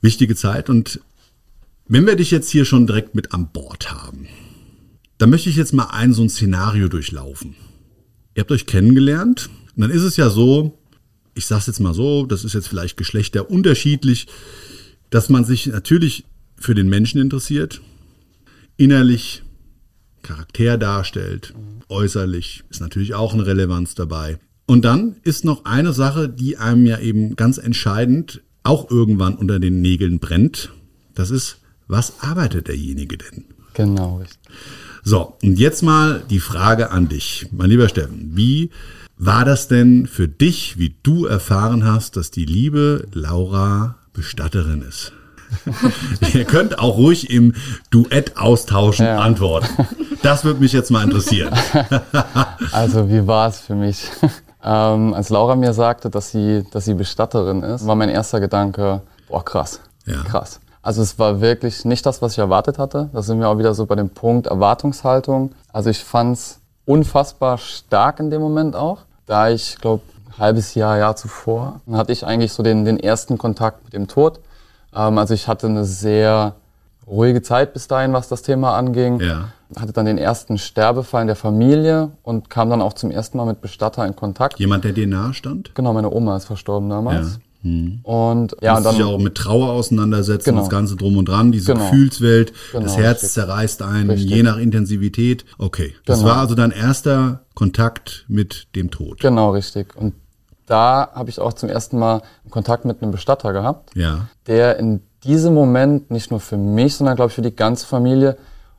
Wichtige Zeit. Und wenn wir dich jetzt hier schon direkt mit an Bord haben, dann möchte ich jetzt mal ein so ein Szenario durchlaufen. Ihr habt euch kennengelernt und dann ist es ja so, ich sag's jetzt mal so, das ist jetzt vielleicht Geschlechter unterschiedlich, dass man sich natürlich für den Menschen interessiert, innerlich Charakter darstellt, äußerlich ist natürlich auch eine Relevanz dabei. Und dann ist noch eine Sache, die einem ja eben ganz entscheidend auch irgendwann unter den Nägeln brennt. Das ist, was arbeitet derjenige denn? Genau, richtig. So, und jetzt mal die Frage an dich, mein lieber Steffen. Wie war das denn für dich, wie du erfahren hast, dass die liebe Laura Bestatterin ist? Ihr könnt auch ruhig im Duett austauschen Ja. antworten. Das würde mich jetzt mal interessieren. Also wie war es für mich? ähm, als Laura mir sagte, dass sie, dass sie Bestatterin ist, war mein erster Gedanke, boah krass, Ja. krass. Also es war wirklich nicht das, was ich erwartet hatte. Da sind wir auch wieder so bei dem Punkt Erwartungshaltung. Also ich fand es unfassbar stark in dem Moment auch, da ich glaube ein halbes Jahr, Jahr zuvor, dann hatte ich eigentlich so den, den ersten Kontakt mit dem Tod. Ähm, also ich hatte eine sehr ruhige Zeit bis dahin, was das Thema anging Ja. hatte dann den ersten Sterbefall in der Familie und kam dann auch zum ersten Mal mit Bestatter in Kontakt. Jemand, der dir nahe stand? Genau, meine Oma ist verstorben damals. Ja. Hm. Und ja, und und sich dann auch mit Trauer auseinandersetzen, Genau. das Ganze drum und dran, diese Genau. Gefühlswelt, Genau, das Herz richtig. zerreißt einen, Richtig. je nach Intensivität. Okay, das Genau. war also dein erster Kontakt mit dem Tod. genau richtig. Und da habe ich auch zum ersten Mal Kontakt mit einem Bestatter gehabt, Ja, der in diesem Moment nicht nur für mich, sondern glaube ich für die ganze Familie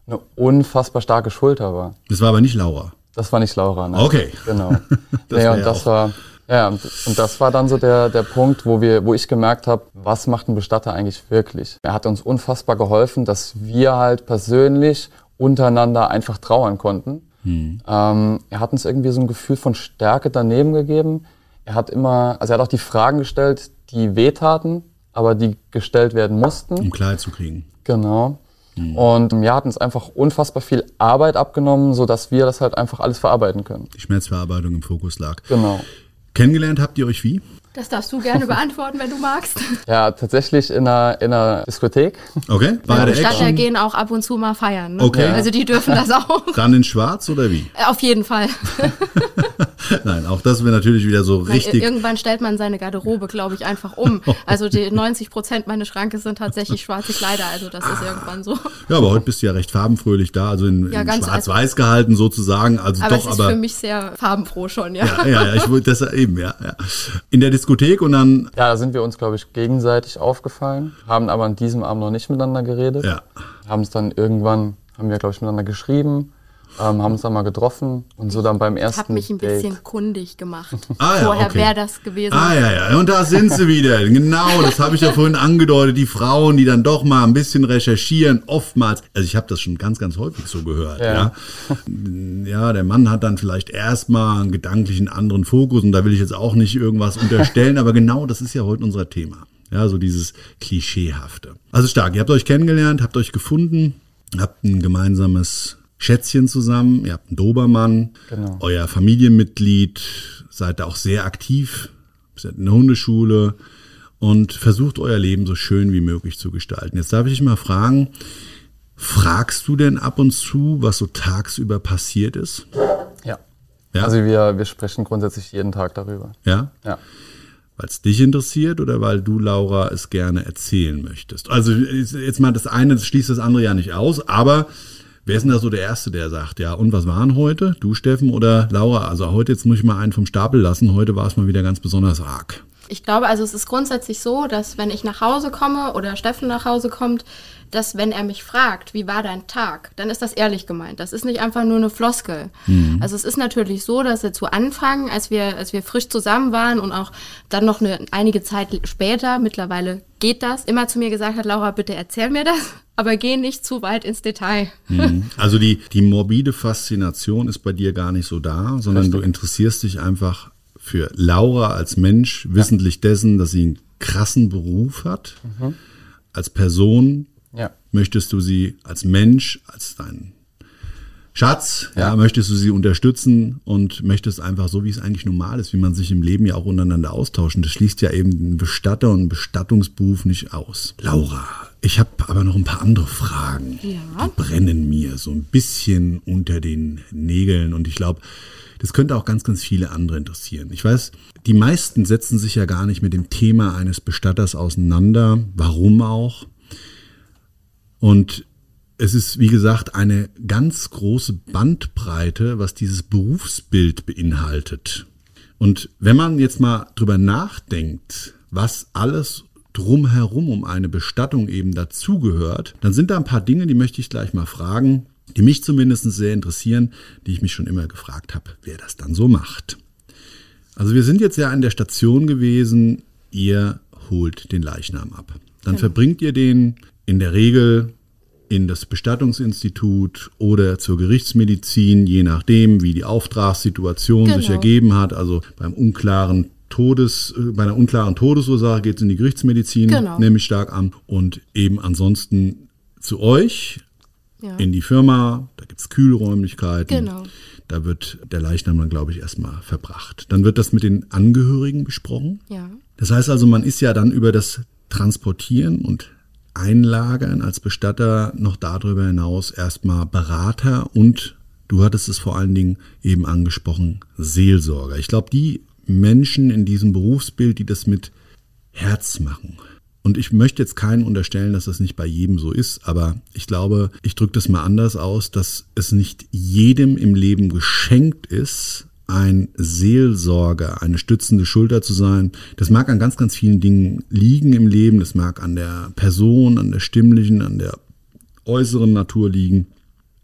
eine unfassbar starke Schulter war. das war aber nicht Laura. Das war nicht Laura. Ne? Okay. Genau. Das ja, und das auch- war ja und, und das war dann so der der Punkt, wo wir, wo ich gemerkt habe, was macht ein Bestatter eigentlich wirklich? Er hat uns unfassbar geholfen, dass wir halt persönlich untereinander einfach trauern konnten. Hm. Ähm, er hat uns irgendwie so ein Gefühl von Stärke daneben gegeben. Er hat immer, also er hat auch die Fragen gestellt, die wehtaten, aber die gestellt werden mussten. Um Klarheit zu kriegen. Genau. Und ja, hat uns einfach unfassbar viel Arbeit abgenommen, so dass wir das halt einfach alles verarbeiten können. Die Schmerzverarbeitung im Fokus lag. Genau. Kennengelernt habt ihr euch wie? Das darfst du gerne beantworten, wenn du magst. Ja, tatsächlich in einer, in einer Diskothek. Okay, war Ja, der Stadtler Action? gehen auch ab und zu mal feiern. Ne? Okay. Also die dürfen das auch. Dann in schwarz oder wie? Auf jeden Fall. Nein, auch das wäre natürlich wieder so Weil richtig. Irgendwann stellt man seine Garderobe, glaube ich, einfach um. Also die 90 Prozent meines Schrankes sind tatsächlich schwarze Kleider. Also das ist irgendwann so. Ja, aber heute bist du ja recht farbenfröhlich da, also in, Ja, in ganz- schwarz-weiß gehalten sozusagen. Also Aber doch, es ist aber. für mich sehr farbenfroh schon, ja. ja, ja, ja, ich wollte das eben, ja, ja. In der Diskothek und dann, Ja, da sind wir uns, glaube ich, gegenseitig aufgefallen, haben aber an diesem Abend noch nicht miteinander geredet. ja. Haben es dann irgendwann, haben wir, glaube ich, miteinander geschrieben, ähm, haben uns dann mal getroffen und so dann beim Ich ersten habe mich ein bisschen Date. kundig gemacht. Ah, ja, Vorher okay. wäre das gewesen. Ah ja, ja, und da sind sie wieder. Genau, das habe ich ja vorhin angedeutet. Die Frauen, die dann doch mal ein bisschen recherchieren, oftmals. Also ich habe das schon ganz, ganz häufig so gehört. Ja. Ja. ja, der Mann hat dann vielleicht erstmal einen gedanklichen anderen Fokus und da will ich jetzt auch nicht irgendwas unterstellen, aber genau das ist ja heute unser Thema. Ja, so dieses Klischeehafte. Also stark. Ihr habt euch kennengelernt, habt euch gefunden, habt ein gemeinsames Schätzchen zusammen, ihr habt einen Dobermann, Genau. euer Familienmitglied, seid da auch sehr aktiv, seid in der Hundeschule und versucht euer Leben so schön wie möglich zu gestalten. Jetzt darf ich dich mal fragen, fragst du denn ab und zu, was so tagsüber passiert ist? Ja. Ja? Also wir, wir sprechen grundsätzlich jeden Tag darüber. Ja? Ja. Weil es dich interessiert oder weil du, Laura, es gerne erzählen möchtest? Also jetzt mal das eine, das schließt das andere ja nicht aus, aber wer ist denn da so der Erste, der sagt, ja, und was waren heute? Du, Steffen oder Laura? Also heute, jetzt muss ich mal einen vom Stapel lassen, heute war es mal wieder ganz besonders arg. Ich glaube, also es ist grundsätzlich so, dass wenn ich nach Hause komme oder Steffen nach Hause kommt, dass wenn er mich fragt, wie war dein Tag, dann ist das ehrlich gemeint. Das ist nicht einfach nur eine Floskel. Also es ist natürlich so, dass er zu Anfang, als wir, als wir frisch zusammen waren und auch dann noch eine, einige Zeit später, mittlerweile geht das, immer zu mir gesagt hat, Laura, bitte erzähl mir das, aber geh nicht zu weit ins Detail. Also die, die morbide Faszination ist bei dir gar nicht so da, sondern du interessierst dich einfach für Laura als Mensch, wissentlich dessen, dass sie einen krassen Beruf hat. Als Person Ja. möchtest du sie als Mensch, als dein Schatz, ja. Ja. möchtest du sie unterstützen und möchtest einfach so, wie es eigentlich normal ist, wie man sich im Leben ja auch untereinander austauscht. Und das schließt ja eben einen Bestatter und einen Bestattungsberuf nicht aus. Laura, ich habe aber noch ein paar andere Fragen. Ja. Die brennen mir so ein bisschen unter den Nägeln und ich glaube, das könnte auch ganz, ganz viele andere interessieren. Ich weiß, die meisten setzen sich ja gar nicht mit dem Thema eines Bestatters auseinander. Warum auch? Und es ist, wie gesagt, eine ganz große Bandbreite, was dieses Berufsbild beinhaltet. Und wenn man jetzt mal drüber nachdenkt, was alles drumherum um eine Bestattung eben dazugehört, dann sind da ein paar Dinge, die möchte ich gleich mal fragen, die mich zumindest sehr interessieren, die ich mich schon immer gefragt habe, wer das dann so macht. Also wir sind jetzt ja an der Station gewesen, ihr holt den Leichnam ab. Dann verbringt ihr den in der Regel in das Bestattungsinstitut oder zur Gerichtsmedizin, je nachdem, wie die Auftragssituation sich Genau. ergeben hat. Also beim unklaren Todes, äh, bei einer unklaren Todesursache geht es in die Gerichtsmedizin, Genau. nehme ich stark an. Und eben ansonsten zu euch Ja. in die Firma, da gibt's Kühlräumlichkeiten. Genau. Da wird der Leichnam dann, glaube ich, erstmal verbracht. Dann wird das mit den Angehörigen besprochen. Ja. Das heißt also, man ist ja dann über das Transportieren und Einlagern als Bestatter noch darüber hinaus erstmal Berater und du hattest es vor allen Dingen eben angesprochen, Seelsorger. Ich glaube, die Menschen in diesem Berufsbild, die das mit Herz machen. Und ich möchte jetzt keinen unterstellen, dass das nicht bei jedem so ist, aber ich glaube, ich drücke das mal anders aus, dass es nicht jedem im Leben geschenkt ist, ein Seelsorger, eine stützende Schulter zu sein. Das mag an ganz, ganz vielen Dingen liegen im Leben. Das mag an der Person, an der stimmlichen, an der äußeren Natur liegen.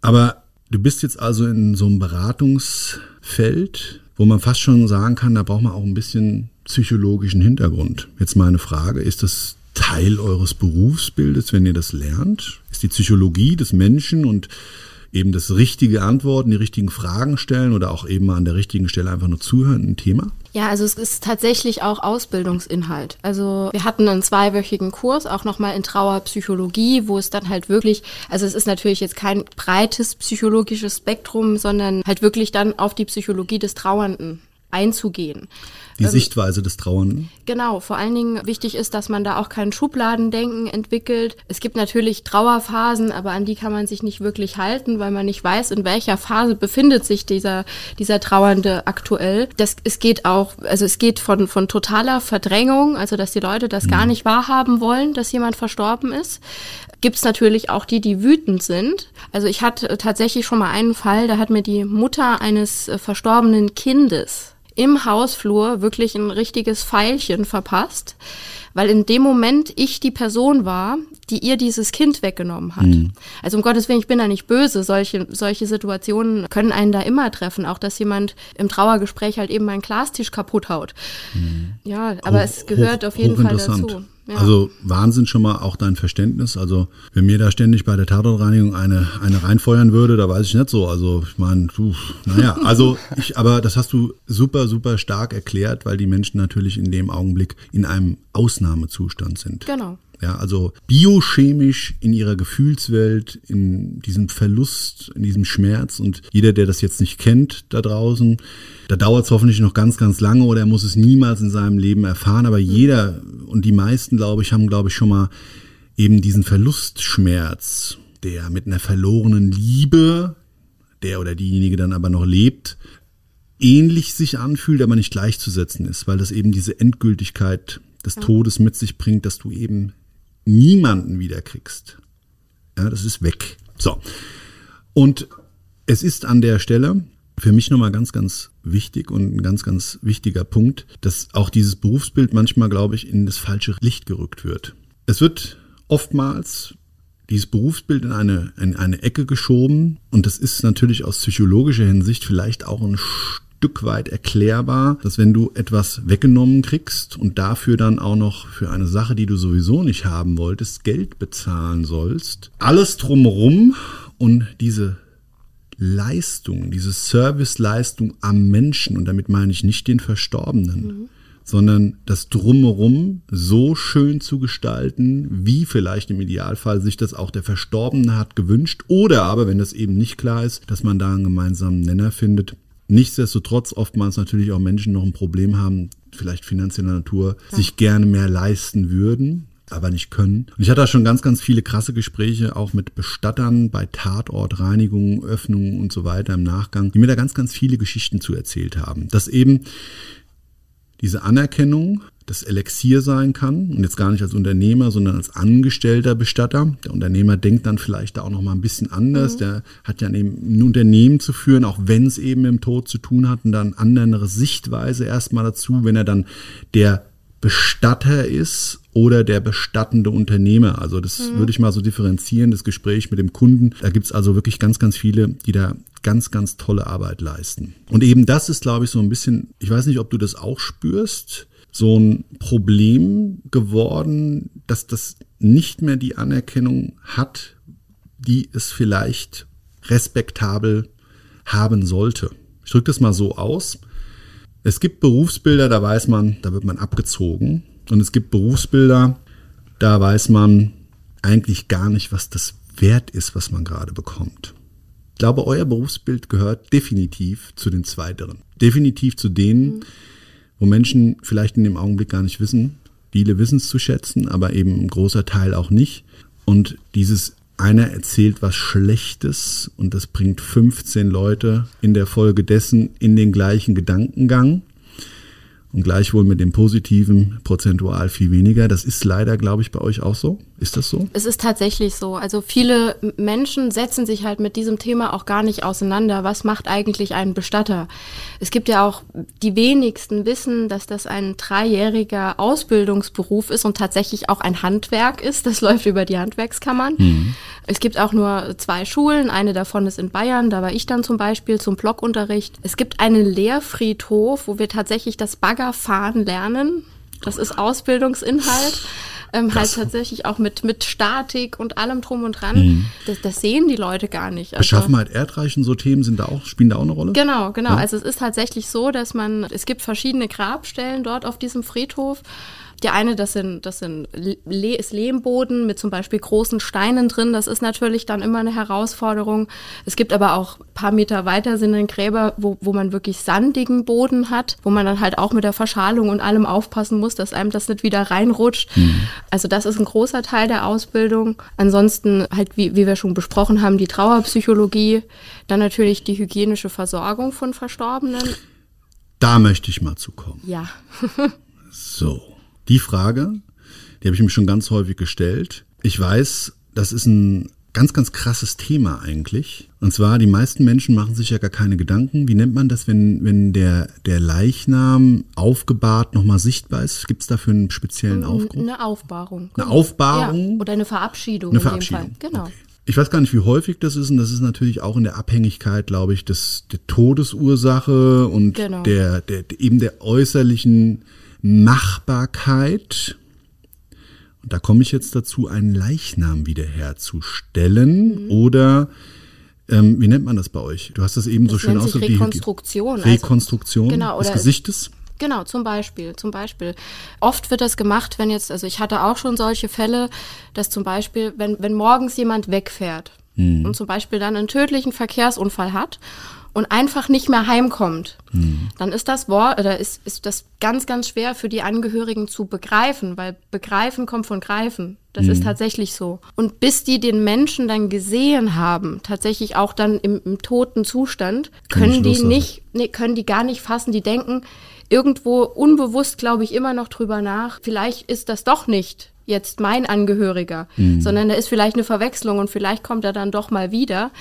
Aber du bist jetzt also in so einem Beratungsfeld, wo man fast schon sagen kann, da braucht man auch ein bisschen psychologischen Hintergrund. Jetzt meine Frage, ist das Teil eures Berufsbildes, wenn ihr das lernt? Ist die Psychologie des Menschen und eben das richtige Antworten, die richtigen Fragen stellen oder auch eben mal an der richtigen Stelle einfach nur zuhören ein Thema? Ja, also es ist tatsächlich auch Ausbildungsinhalt. Also wir hatten einen zweiwöchigen Kurs, auch nochmal in Trauerpsychologie, wo es dann halt wirklich, also es ist natürlich jetzt kein breites psychologisches Spektrum, sondern halt wirklich dann auf die Psychologie des Trauernden einzugehen. Die Ähm, Sichtweise des Trauernden. Genau, vor allen Dingen wichtig ist, dass man da auch kein Schubladendenken entwickelt. Es gibt natürlich Trauerphasen, aber an die kann man sich nicht wirklich halten, weil man nicht weiß, in welcher Phase befindet sich dieser, dieser Trauernde aktuell. Das, es geht auch, also es geht von, von totaler Verdrängung, also dass die Leute das gar nicht wahrhaben wollen, dass jemand verstorben ist. Gibt es natürlich auch die, die wütend sind. Also ich hatte tatsächlich schon mal einen Fall, da hat mir die Mutter eines äh, verstorbenen Kindes im Hausflur wirklich ein richtiges Pfeilchen verpasst, weil in dem Moment ich die Person war, die ihr dieses Kind weggenommen hat. Also um Gottes Willen, ich bin da nicht böse. Solche, solche Situationen können einen da immer treffen. Auch, dass jemand im Trauergespräch halt eben meinen Glastisch kaputt haut. Ja, aber es gehört auf jeden Fall dazu. Ja. Also Wahnsinn schon mal auch dein Verständnis. Also wenn mir da ständig bei der Tatortreinigung eine, eine reinfeuern würde, da weiß ich nicht so. Also ich meine, naja, also ich, aber das hast du super, super stark erklärt, weil die Menschen natürlich in dem Augenblick in einem Ausnahmezustand sind. Genau. Ja, also biochemisch in ihrer Gefühlswelt, in diesem Verlust, in diesem Schmerz. Und jeder, der das jetzt nicht kennt da draußen, da dauert es hoffentlich noch ganz, ganz lange oder er muss es niemals in seinem Leben erfahren. Aber jeder und die meisten, glaube ich, haben, glaube ich, schon mal eben diesen Verlustschmerz, der mit einer verlorenen Liebe, der oder diejenige dann aber noch lebt, ähnlich sich anfühlt, aber nicht gleichzusetzen ist, weil das eben diese Endgültigkeit des Todes mit sich bringt, dass du eben niemanden wiederkriegst. Ja, das ist weg. So. Und es ist an der Stelle für mich nochmal ganz, ganz wichtig und ein ganz, ganz wichtiger Punkt, dass auch dieses Berufsbild manchmal, glaube ich, in das falsche Licht gerückt wird. Es wird oftmals dieses Berufsbild in eine, in eine Ecke geschoben und das ist natürlich aus psychologischer Hinsicht vielleicht auch ein weit erklärbar, dass wenn du etwas weggenommen kriegst und dafür dann auch noch für eine Sache, die du sowieso nicht haben wolltest, Geld bezahlen sollst, alles drumherum und diese Leistung, diese Serviceleistung am Menschen, und damit meine ich nicht den Verstorbenen, sondern das Drumherum so schön zu gestalten, wie vielleicht im Idealfall sich das auch der Verstorbene hat gewünscht, oder aber, wenn das eben nicht klar ist, dass man da einen gemeinsamen Nenner findet. Nichtsdestotrotz oftmals natürlich auch Menschen noch ein Problem haben, vielleicht finanzieller Natur, sich gerne mehr leisten würden, aber nicht können. Und ich hatte da schon ganz, ganz viele krasse Gespräche, auch mit Bestattern bei Tatortreinigungen, Öffnungen und so weiter im Nachgang, die mir da ganz, ganz viele Geschichten zu erzählt haben. Dass eben diese Anerkennung das Elixier sein kann und jetzt gar nicht als Unternehmer, sondern als angestellter Bestatter. Der Unternehmer denkt dann vielleicht da auch noch mal ein bisschen anders. Der hat ja eben ein Unternehmen zu führen, auch wenn es eben mit dem Tod zu tun hat und dann eine andere Sichtweise erstmal dazu, wenn er dann der Bestatter ist oder der bestattende Unternehmer. Also das würde ich mal so differenzieren, das Gespräch mit dem Kunden. Da gibt's also wirklich ganz, ganz viele, die da ganz, ganz tolle Arbeit leisten. Und eben das ist, glaube ich, so ein bisschen, ich weiß nicht, ob du das auch spürst, so ein Problem geworden, dass das nicht mehr die Anerkennung hat, die es vielleicht respektabel haben sollte. Ich drücke das mal so aus. Es gibt Berufsbilder, da weiß man, da wird man abgezogen. Und es gibt Berufsbilder, da weiß man eigentlich gar nicht, was das wert ist, was man gerade bekommt. Ich glaube, euer Berufsbild gehört definitiv zu den Zweiteren. Definitiv zu denen, Menschen vielleicht in dem Augenblick gar nicht wissen. Viele wissen es zu schätzen, aber eben ein großer Teil auch nicht. Und dieses einer erzählt was Schlechtes und das bringt 15 Leute in der Folge dessen in den gleichen Gedankengang gleichwohl mit dem Positiven prozentual viel weniger. Das ist leider, glaube ich, bei euch auch so. Ist das so? Es ist tatsächlich so. Also viele Menschen setzen sich halt mit diesem Thema auch gar nicht auseinander. Was macht eigentlich ein Bestatter? Es gibt ja auch, die wenigsten wissen, dass das ein dreijähriger Ausbildungsberuf ist und tatsächlich auch ein Handwerk ist. Das läuft über die Handwerkskammern. Es gibt auch nur zwei Schulen. Eine davon ist in Bayern. Da war ich dann zum Beispiel zum Blockunterricht. Es gibt einen Lehrfriedhof, wo wir tatsächlich das Baggerfahren lernen. Das ist Ausbildungsinhalt. Ähm, halt tatsächlich auch mit, mit Statik und allem drum und dran. Das, das sehen die Leute gar nicht. Also- Beschaffenheit, Erdreich und so Themen sind da auch, spielen da auch eine Rolle? Genau, genau. Ja. Also es ist tatsächlich so, dass man, es gibt verschiedene Grabstellen dort auf diesem Friedhof Die eine, das sind, das sind Le ist Lehmboden mit zum Beispiel großen Steinen drin. Das ist natürlich dann immer eine Herausforderung. Es gibt aber auch ein paar Meter weiter sind dann Gräber, wo, wo man wirklich sandigen Boden hat, wo man dann halt auch mit der Verschalung und allem aufpassen muss, dass einem das nicht wieder reinrutscht. Mhm. Also das ist ein großer Teil der Ausbildung. Ansonsten halt, wie, wie wir schon besprochen haben, die Trauerpsychologie, dann natürlich die hygienische Versorgung von Verstorbenen. Da möchte ich mal zu kommen. Ja. so, die Frage, die habe ich mir schon ganz häufig gestellt. Ich weiß, das ist ein ganz, ganz krasses Thema eigentlich. Und zwar, die meisten Menschen machen sich ja gar keine Gedanken. Wie nennt man das, wenn, wenn der, der Leichnam aufgebahrt nochmal sichtbar ist? Gibt es dafür einen speziellen Aufgrund? Eine Aufbahrung. Eine Aufbahrung? Ja, oder eine Verabschiedung. Eine Verabschiedung. Genau. Okay. Ich weiß gar nicht, wie häufig das ist, und das ist natürlich auch in der Abhängigkeit, glaube ich, des, der Todesursache und genau. der, der, eben der äußerlichen Machbarkeit. Und da komme ich jetzt dazu, einen Leichnam wiederherzustellen mhm. oder ähm, wie nennt man das bei euch? Du hast das eben das so schön ausgedrückt. Rekonstruktion. Rekonstruktion also, genau, des Gesichtes. Genau, zum Beispiel, zum Beispiel. Oft wird das gemacht, wenn jetzt, also ich hatte auch schon solche Fälle, dass zum Beispiel, wenn, wenn morgens jemand wegfährt mhm. und zum Beispiel dann einen tödlichen Verkehrsunfall hat und einfach nicht mehr heimkommt, mhm. dann ist das Wort oder ist, ist das ganz, ganz schwer für die Angehörigen zu begreifen, weil begreifen kommt von greifen. Das mhm. ist tatsächlich so. Und bis die den Menschen dann gesehen haben, tatsächlich auch dann im, im toten Zustand, können die nicht, nee, können die gar nicht fassen. Die denken, irgendwo unbewusst, glaube ich, immer noch drüber nach, vielleicht ist das doch nicht jetzt mein Angehöriger, mhm. sondern da ist vielleicht eine Verwechslung und vielleicht kommt er dann doch mal wieder.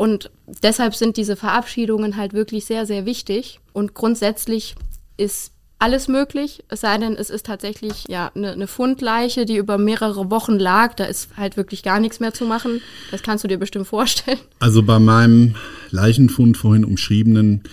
Und deshalb sind diese Verabschiedungen halt wirklich sehr, sehr wichtig. Und grundsätzlich ist alles möglich, es sei denn, es ist tatsächlich ja eine, eine Fundleiche, die über mehrere Wochen lag. Da ist halt wirklich gar nichts mehr zu machen. Das kannst du dir bestimmt vorstellen. Also bei meinem Leichenfund vorhin umschriebenen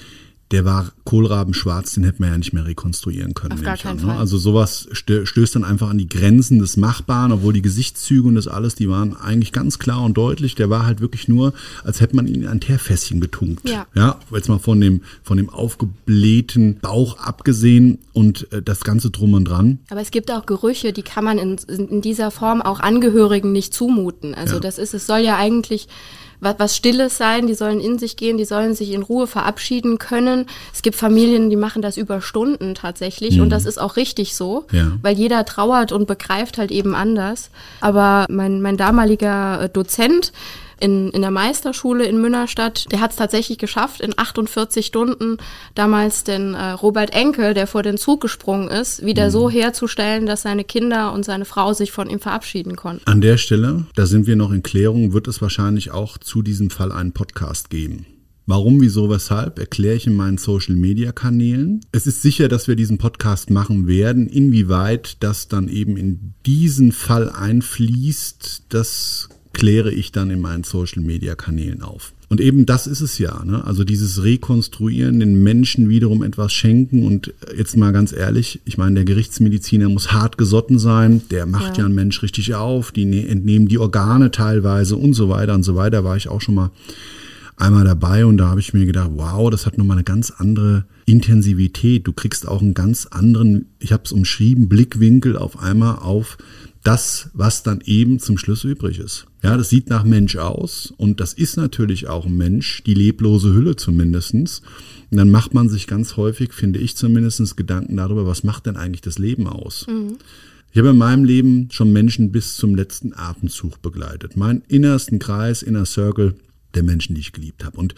der war kohlrabenschwarz, den hätte man ja nicht mehr rekonstruieren können. Auf gar keinen an, ne? Fall. Also sowas stößt dann einfach an die Grenzen des Machbaren, obwohl die Gesichtszüge und das alles, die waren eigentlich ganz klar und deutlich. Der war halt wirklich nur, als hätte man ihn in ein Teerfässchen getunkt. Ja. ja jetzt mal von dem, von dem aufgeblähten Bauch abgesehen und äh, das Ganze drum und dran. Aber es gibt auch Gerüche, die kann man in, in dieser Form auch Angehörigen nicht zumuten. Also ja. das ist, es soll ja eigentlich was, was Stilles sein, die sollen in sich gehen, die sollen sich in Ruhe verabschieden können. Es gibt Familien, die machen das über Stunden tatsächlich mhm. und das ist auch richtig so, ja. weil jeder trauert und begreift halt eben anders. Aber mein, mein damaliger äh, Dozent, in, in der Meisterschule in Münnerstadt. Der hat es tatsächlich geschafft, in 48 Stunden damals den äh, Robert Enkel, der vor den Zug gesprungen ist, wieder mhm. so herzustellen, dass seine Kinder und seine Frau sich von ihm verabschieden konnten. An der Stelle, da sind wir noch in Klärung, wird es wahrscheinlich auch zu diesem Fall einen Podcast geben. Warum, wieso, weshalb, erkläre ich in meinen Social-Media-Kanälen. Es ist sicher, dass wir diesen Podcast machen werden. Inwieweit das dann eben in diesen Fall einfließt, das kläre ich dann in meinen Social-Media-Kanälen auf. Und eben das ist es ja, ne? also dieses Rekonstruieren, den Menschen wiederum etwas schenken und jetzt mal ganz ehrlich, ich meine, der Gerichtsmediziner muss hart gesotten sein, der macht ja, ja einen Mensch richtig auf, die ne-, entnehmen die Organe teilweise und so weiter und so weiter, war ich auch schon mal einmal dabei und da habe ich mir gedacht, wow, das hat nochmal eine ganz andere Intensivität. Du kriegst auch einen ganz anderen, ich habe es umschrieben, Blickwinkel auf einmal auf das, was dann eben zum Schluss übrig ist. Ja, das sieht nach Mensch aus und das ist natürlich auch ein Mensch, die leblose Hülle zumindestens. Und dann macht man sich ganz häufig, finde ich zumindest, Gedanken darüber, was macht denn eigentlich das Leben aus? Mhm. Ich habe in meinem Leben schon Menschen bis zum letzten Atemzug begleitet. Mein innersten Kreis, Inner Circle der Menschen, die ich geliebt habe. Und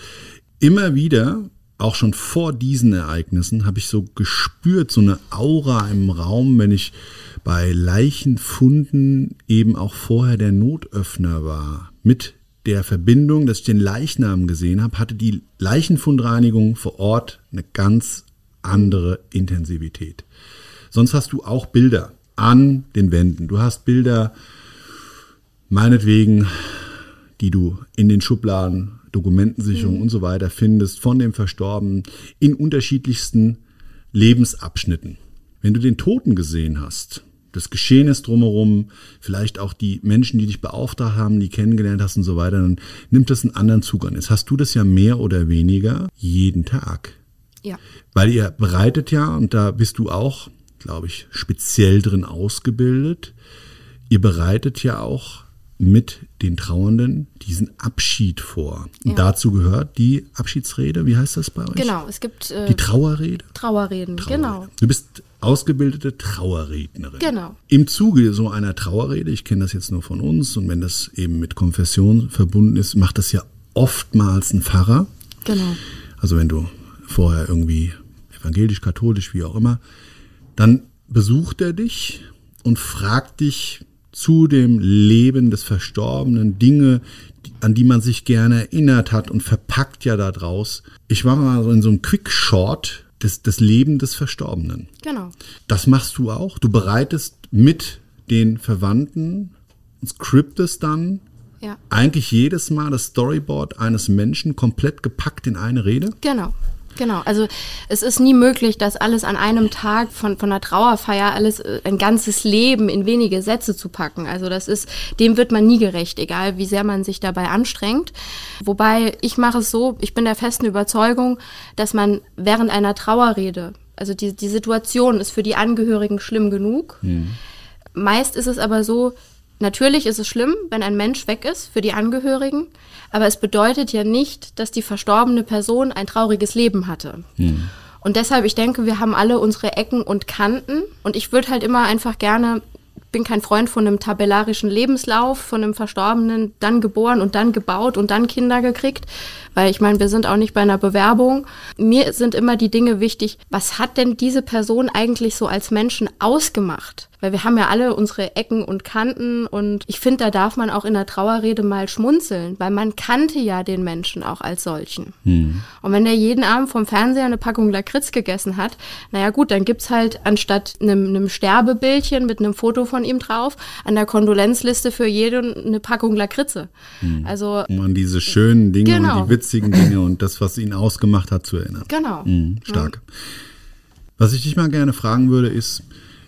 immer wieder auch schon vor diesen Ereignissen habe ich so gespürt, so eine Aura im Raum, wenn ich bei Leichenfunden eben auch vorher der Notöffner war. Mit der Verbindung, dass ich den Leichnam gesehen habe, hatte die Leichenfundreinigung vor Ort eine ganz andere Intensivität. Sonst hast du auch Bilder an den Wänden. Du hast Bilder, meinetwegen, die du in den Schubladen Dokumentensicherung mhm. und so weiter findest von dem Verstorbenen in unterschiedlichsten Lebensabschnitten. Wenn du den Toten gesehen hast, das Geschehen ist drumherum, vielleicht auch die Menschen, die dich beauftragt haben, die kennengelernt hast und so weiter, dann nimmt das einen anderen Zug an. Jetzt hast du das ja mehr oder weniger jeden Tag. Ja. Weil ihr bereitet ja, und da bist du auch glaube ich, speziell drin ausgebildet. Ihr bereitet ja auch mit den Trauernden diesen Abschied vor. Ja. dazu gehört die Abschiedsrede, wie heißt das bei euch? Genau, es gibt äh, Die Trauerrede? Trauerreden, genau. Du bist ausgebildete Trauerrednerin. Genau. Im Zuge so einer Trauerrede, ich kenne das jetzt nur von uns und wenn das eben mit Konfession verbunden ist, macht das ja oftmals ein Pfarrer. Genau. Also wenn du vorher irgendwie evangelisch, katholisch, wie auch immer, dann besucht er dich und fragt dich zu dem Leben des Verstorbenen Dinge, an die man sich gerne erinnert hat und verpackt ja da draus. Ich war mal so in so einem Quick-Short des, des Leben des Verstorbenen. Genau. Das machst du auch. Du bereitest mit den Verwandten und scriptest dann Ja. eigentlich jedes Mal das Storyboard eines Menschen komplett gepackt in eine Rede. Genau. Genau, also es ist nie möglich, das alles an einem Tag von, von einer Trauerfeier, alles äh, ein ganzes Leben in wenige Sätze zu packen. Also das ist, dem wird man nie gerecht, egal wie sehr man sich dabei anstrengt. Wobei ich mache es so, ich bin der festen Überzeugung, dass man während einer Trauerrede, also die, die Situation ist für die Angehörigen schlimm genug. Meist ist es aber so, natürlich ist es schlimm, wenn ein Mensch weg ist für die Angehörigen, aber es bedeutet ja nicht, dass die verstorbene Person ein trauriges Leben hatte. Und deshalb, ich denke, wir haben alle unsere Ecken und Kanten und ich würde halt immer einfach gerne bin kein Freund von einem tabellarischen Lebenslauf, von einem Verstorbenen, dann geboren und dann gebaut und dann Kinder gekriegt, weil ich meine, wir sind auch nicht bei einer Bewerbung. Mir sind immer die Dinge wichtig, was hat denn diese Person eigentlich so als Menschen ausgemacht? Weil wir haben ja alle unsere Ecken und Kanten und ich finde, da darf man auch in der Trauerrede mal schmunzeln, weil man kannte ja den Menschen auch als solchen. Und wenn der jeden Abend vom Fernseher eine Packung Lakritz gegessen hat, naja gut, dann gibt's halt anstatt einem, einem Sterbebildchen mit einem Foto von ihm drauf, an der Kondolenzliste für jeden eine Packung Lakritze. Also, Um an diese schönen Dinge Genau. und die witzigen Dinge und das, was ihn ausgemacht hat, zu erinnern. genau. Mhm, stark. Was ich dich mal gerne fragen würde, ist,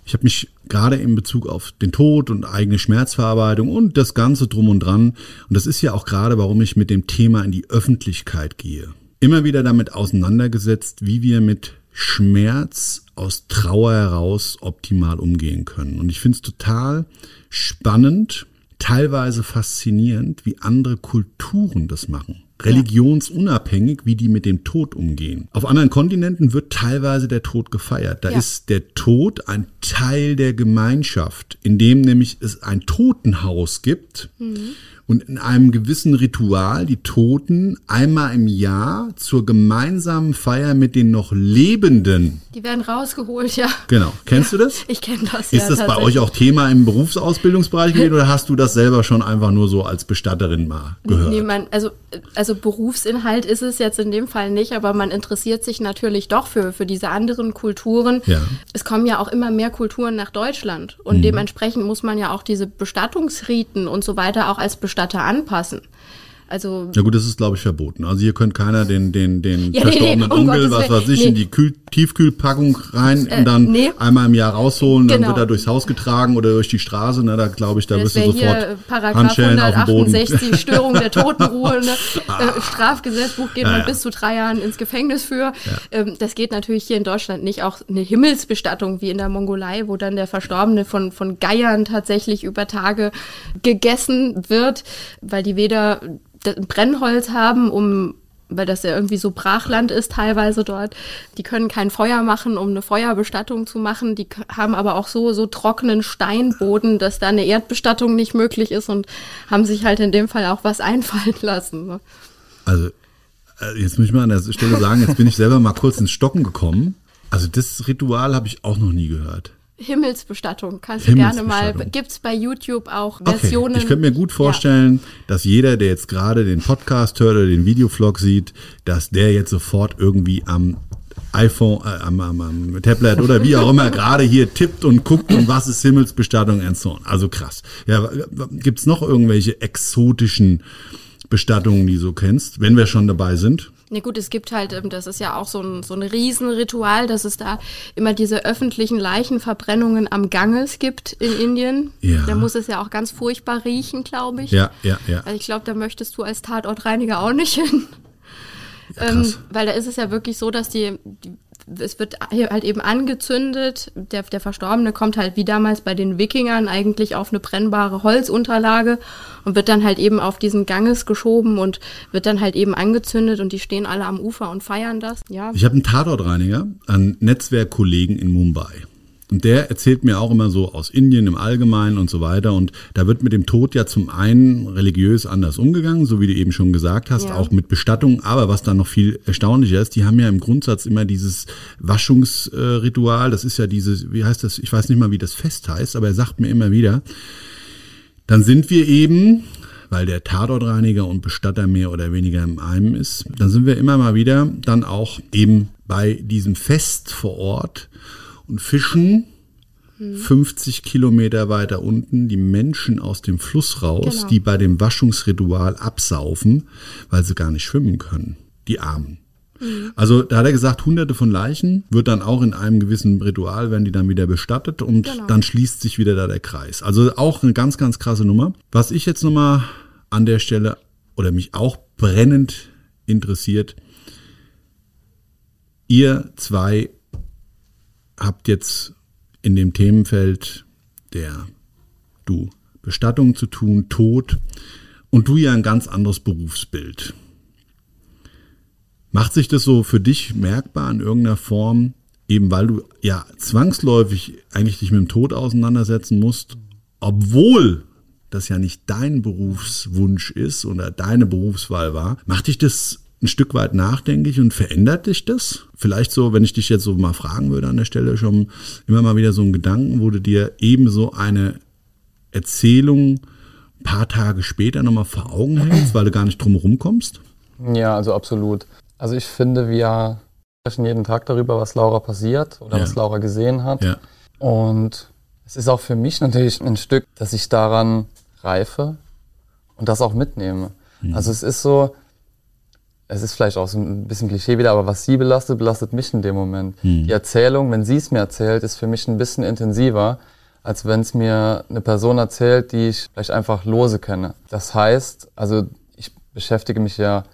ich habe mich gerade in Bezug auf den Tod und eigene Schmerzverarbeitung und das Ganze drum und dran, und das ist ja auch gerade, warum ich mit dem Thema in die Öffentlichkeit gehe, immer wieder damit auseinandergesetzt, wie wir mit Schmerz aus Trauer heraus optimal umgehen können. Und ich finde es total spannend, teilweise faszinierend, wie andere Kulturen das machen. Religionsunabhängig, wie die mit dem Tod umgehen. Auf anderen Kontinenten wird teilweise der Tod gefeiert. Da Ja. ist der Tod ein Teil der Gemeinschaft, in dem nämlich es ein Totenhaus gibt und in einem gewissen Ritual die Toten einmal im Jahr zur gemeinsamen Feier mit den noch Lebenden. Die werden rausgeholt, ja. Genau. Kennst du das? Ich kenne das. Ist ja, das bei euch auch Thema im Berufsausbildungsbereich gewesen oder hast du das selber schon einfach nur so als Bestatterin mal gehört? Nee, man, also, also Berufsinhalt ist es jetzt in dem Fall nicht, aber man interessiert sich natürlich doch für, für diese anderen Kulturen. Ja. Es kommen ja auch immer mehr Kulturen nach Deutschland und Mhm. dementsprechend muss man ja auch diese Bestattungsriten und so weiter auch als Bestatter anpassen. Also Ja gut, das ist glaube ich verboten. Also hier könnt keiner den den den Ja, nee, nee, verstorbenen um Onkel, was weiß ich, Nee. in die Kühl Tiefkühlpackung rein und dann nee. einmal im Jahr rausholen, dann Genau. wird er durchs Haus getragen oder durch die Straße. Na, da glaube ich, da wirst du sofort Handschellen auf dem Boden. 168, Störung der Totenruhe, ne? äh, Strafgesetzbuch geht Ja, man bis zu drei Jahren ins Gefängnis für. Ähm, das geht natürlich hier in Deutschland nicht. Auch eine Himmelsbestattung wie in der Mongolei, wo dann der Verstorbene von, von Geiern tatsächlich über Tage gegessen wird, weil die weder Brennholz haben, um weil das ja irgendwie so Brachland ist teilweise dort. Die können kein Feuer machen, um eine Feuerbestattung zu machen. Die haben aber auch so, so trockenen Steinboden, dass da eine Erdbestattung nicht möglich ist und haben sich halt in dem Fall auch was einfallen lassen. ne? Also äh, jetzt muss ich mal an der Stelle sagen, jetzt bin ich selber mal kurz ins Stocken gekommen. Also das Ritual habe ich auch noch nie gehört. Himmelsbestattung kannst du gerne mal, gibt's bei YouTube auch Okay. Versionen. Ich könnte mir gut vorstellen, dass jeder, der jetzt gerade den Podcast hört oder den Videovlog sieht, dass der jetzt sofort irgendwie am iPhone, äh, am, am, am Tablet oder wie auch immer gerade hier tippt und guckt und was ist Himmelsbestattung and so on. Also krass. Ja, gibt's noch irgendwelche exotischen Bestattungen, die du kennst, wenn wir schon dabei sind? Na gut, es gibt halt, ähm, das ist ja auch so ein, so ein Riesenritual, dass es da immer diese öffentlichen Leichenverbrennungen am Ganges gibt in Indien. Ja. Da muss es ja auch ganz furchtbar riechen, glaube ich. Ja, ja, ja. Also ich glaube, da möchtest du als Tatortreiniger auch nicht hin. ähm, krass. weil da ist es ja wirklich so, dass die, die es wird halt eben angezündet. Der, der Verstorbene kommt halt wie damals bei den Wikingern eigentlich auf eine brennbare Holzunterlage und wird dann halt eben auf diesen Ganges geschoben und wird dann halt eben angezündet und die stehen alle am Ufer und feiern das. Ja. Ich habe einen Tatortreiniger, einen Netzwerkkollegen in Mumbai. Und der erzählt mir auch immer so aus Indien im Allgemeinen und so weiter. Und da wird mit dem Tod ja zum einen religiös anders umgegangen, so wie du eben schon gesagt hast, ja. auch mit Bestattung. Aber was dann noch viel erstaunlicher ist, die haben ja im Grundsatz immer dieses Waschungsritual. Das ist ja dieses, wie heißt das? Ich weiß nicht mal, wie das Fest heißt, aber er sagt mir immer wieder, dann sind wir eben, weil der Tatortreiniger und Bestatter mehr oder weniger im einem ist, dann sind wir immer mal wieder dann auch eben bei diesem Fest vor Ort und fischen 50 Kilometer weiter unten die Menschen aus dem Fluss raus, genau. die bei dem Waschungsritual absaufen, weil sie gar nicht schwimmen können. Die Armen. Mhm. Also da hat er gesagt, hunderte von Leichen wird dann auch in einem gewissen Ritual, werden die dann wieder bestattet und genau. dann schließt sich wieder da der Kreis. Also auch eine ganz, ganz krasse Nummer. Was ich jetzt nochmal an der Stelle oder mich auch brennend interessiert, ihr zwei habt jetzt in dem Themenfeld der du Bestattung zu tun, Tod und du ja ein ganz anderes Berufsbild. Macht sich das so für dich merkbar in irgendeiner Form, eben weil du ja zwangsläufig eigentlich dich mit dem Tod auseinandersetzen musst, obwohl das ja nicht dein Berufswunsch ist oder deine Berufswahl war, macht dich das ein Stück weit nachdenklich und verändert dich das? Vielleicht so, wenn ich dich jetzt so mal fragen würde an der Stelle, schon immer mal wieder so ein Gedanken, wo du dir ebenso eine Erzählung ein paar Tage später nochmal vor Augen hältst, weil du gar nicht drum herum kommst? Ja, also absolut. Also ich finde, wir sprechen jeden Tag darüber, was Laura passiert oder ja. was Laura gesehen hat. Ja. Und es ist auch für mich natürlich ein Stück, dass ich daran reife und das auch mitnehme. Mhm. Also es ist so, es ist vielleicht auch so ein bisschen Klischee wieder, aber was sie belastet, belastet mich in dem Moment. Hm. Die Erzählung, wenn sie es mir erzählt, ist für mich ein bisschen intensiver, als wenn es mir eine Person erzählt, die ich vielleicht einfach lose kenne. Das heißt, also ich beschäftige mich ja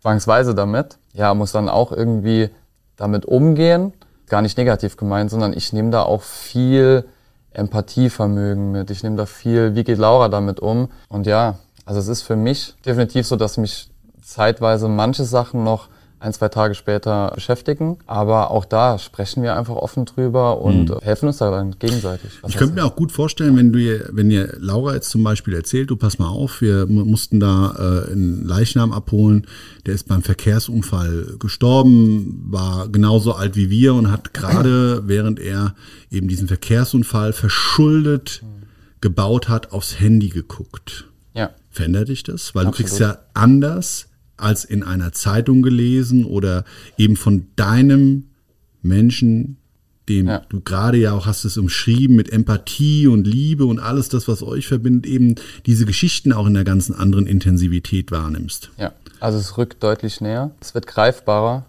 zwangsweise damit, ja, muss dann auch irgendwie damit umgehen, gar nicht negativ gemeint, sondern ich nehme da auch viel Empathievermögen mit. Ich nehme da viel, wie geht Laura damit um? Und ja, also es ist für mich definitiv so, dass mich zeitweise manche Sachen noch ein, zwei Tage später beschäftigen. Aber auch da sprechen wir einfach offen drüber und mhm. helfen uns da dann gegenseitig. Was ich könnte mir auch gut vorstellen, wenn du, wenn ihr Laura jetzt zum Beispiel erzählt, du pass mal auf, wir mussten da äh, einen Leichnam abholen, der ist beim Verkehrsunfall gestorben, war genauso alt wie wir und hat gerade, während er eben diesen Verkehrsunfall verschuldet mhm. gebaut hat, aufs Handy geguckt. Ja. Verändert dich das? Weil Absolut. du kriegst ja anders als in einer Zeitung gelesen oder eben von deinem Menschen, den ja. du gerade ja auch hast es umschrieben mit Empathie und Liebe und alles das, was euch verbindet, eben diese Geschichten auch in der ganzen anderen Intensivität wahrnimmst. Ja, also es rückt deutlich näher, es wird greifbarer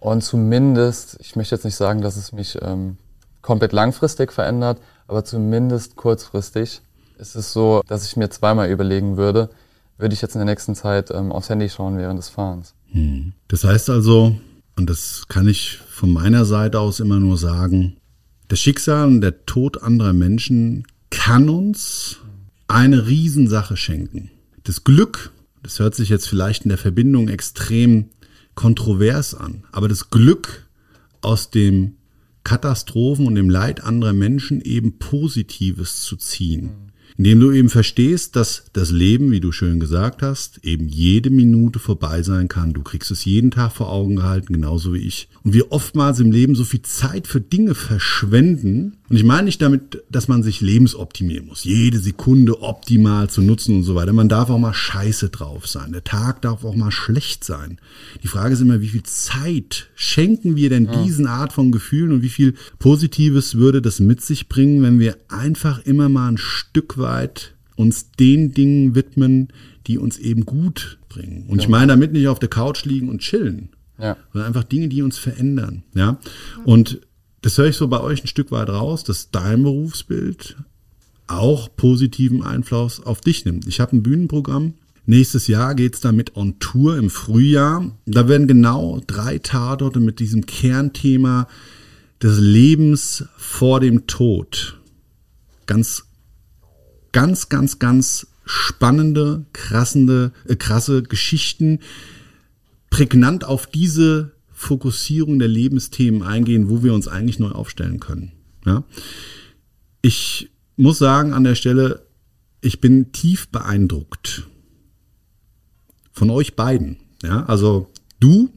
und zumindest, ich möchte jetzt nicht sagen, dass es mich ähm, komplett langfristig verändert, aber zumindest kurzfristig ist es so, dass ich mir zweimal überlegen würde, würde ich jetzt in der nächsten Zeit ähm, aufs Handy schauen während des Fahrens. Hm. Das heißt also, und das kann ich von meiner Seite aus immer nur sagen, das Schicksal und der Tod anderer Menschen kann uns eine Riesensache schenken. Das Glück, das hört sich jetzt vielleicht in der Verbindung extrem kontrovers an, aber das Glück aus dem Katastrophen und dem Leid anderer Menschen eben Positives zu ziehen indem du eben verstehst, dass das Leben, wie du schön gesagt hast, eben jede Minute vorbei sein kann. Du kriegst es jeden Tag vor Augen gehalten, genauso wie ich. Und wir oftmals im Leben so viel Zeit für Dinge verschwenden. Und ich meine nicht damit, dass man sich lebensoptimieren muss, jede Sekunde optimal zu nutzen und so weiter. Man darf auch mal scheiße drauf sein. Der Tag darf auch mal schlecht sein. Die Frage ist immer, wie viel Zeit schenken wir denn diesen Art von Gefühlen und wie viel Positives würde das mit sich bringen, wenn wir einfach immer mal ein Stück weit weit uns den Dingen widmen, die uns eben gut bringen. Und ja. ich meine damit nicht auf der Couch liegen und chillen, ja. sondern einfach Dinge, die uns verändern. Ja. Und das höre ich so bei euch ein Stück weit raus, dass dein Berufsbild auch positiven Einfluss auf dich nimmt. Ich habe ein Bühnenprogramm, Nächstes Jahr geht's dann mit On Tour im Frühjahr. Da werden genau drei Tatorte mit diesem Kernthema des Lebens vor dem Tod. Ganz, ganz, ganz, ganz spannende, krassende, äh, krasse Geschichten, prägnant auf diese Fokussierung der Lebensthemen eingehen, wo wir uns eigentlich neu aufstellen können. Ja? Ich muss sagen an der Stelle, ich bin tief beeindruckt von euch beiden. Ja, also du,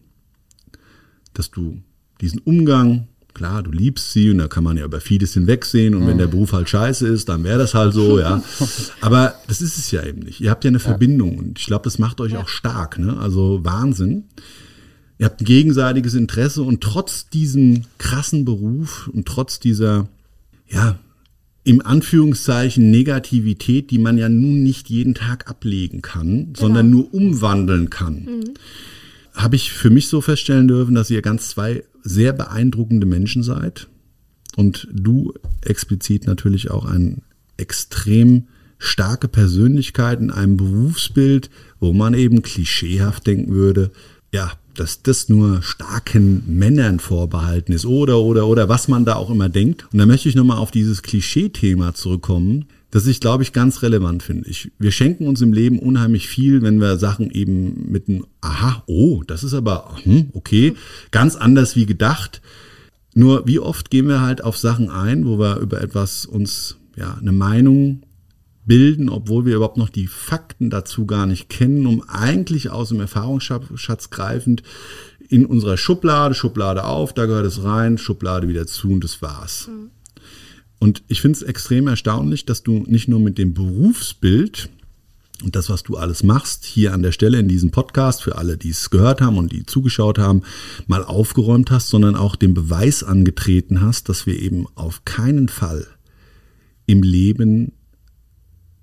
dass du diesen Umgang, klar, du liebst sie und da kann man ja über vieles hinwegsehen und wenn der Beruf halt scheiße ist, dann wäre das halt so, ja. Aber das ist es ja eben nicht. Ihr habt ja eine Verbindung und ich glaube, das macht euch auch stark, ne? Also Wahnsinn. Ihr habt ein gegenseitiges Interesse und trotz diesem krassen Beruf und trotz dieser, ja, im Anführungszeichen Negativität, die man ja nun nicht jeden Tag ablegen kann, sondern nur umwandeln kann, habe ich für mich so feststellen dürfen, dass ihr ganz zwei sehr beeindruckende Menschen seid und du explizit natürlich auch ein extrem starke Persönlichkeit in einem Berufsbild, wo man eben klischeehaft denken würde, ja, dass das nur starken Männern vorbehalten ist oder oder oder was man da auch immer denkt. Und da möchte ich nochmal auf dieses Klischee-Thema zurückkommen, das ich glaube ich ganz relevant finde. Ich, wir schenken uns im Leben unheimlich viel, wenn wir Sachen eben mit einem Aha, oh, das ist aber hm, okay, ganz anders wie gedacht. Nur wie oft gehen wir halt auf Sachen ein, wo wir über etwas uns ja eine Meinung bilden, obwohl wir überhaupt noch die Fakten dazu gar nicht kennen, um eigentlich aus dem Erfahrungsschatz greifend in unserer Schublade, Schublade auf, da gehört es rein, Schublade wieder zu und das war's. Und ich finde es extrem erstaunlich, dass du nicht nur mit dem Berufsbild und das, was du alles machst, hier an der Stelle in diesem Podcast, für alle, die es gehört haben und die zugeschaut haben, mal aufgeräumt hast, sondern auch den Beweis angetreten hast, dass wir eben auf keinen Fall im Leben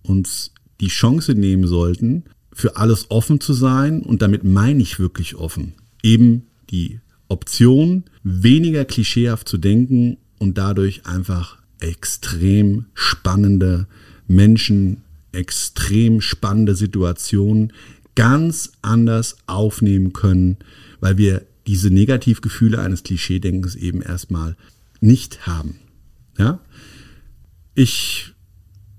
uns die Chance nehmen sollten, für alles offen zu sein. Und damit meine ich wirklich offen. Eben die Option, weniger klischeehaft zu denken und dadurch einfach extrem spannende Menschen, extrem spannende Situationen ganz anders aufnehmen können, weil wir diese Negativgefühle eines Klischeedenkens eben erstmal nicht haben. Ja? Ich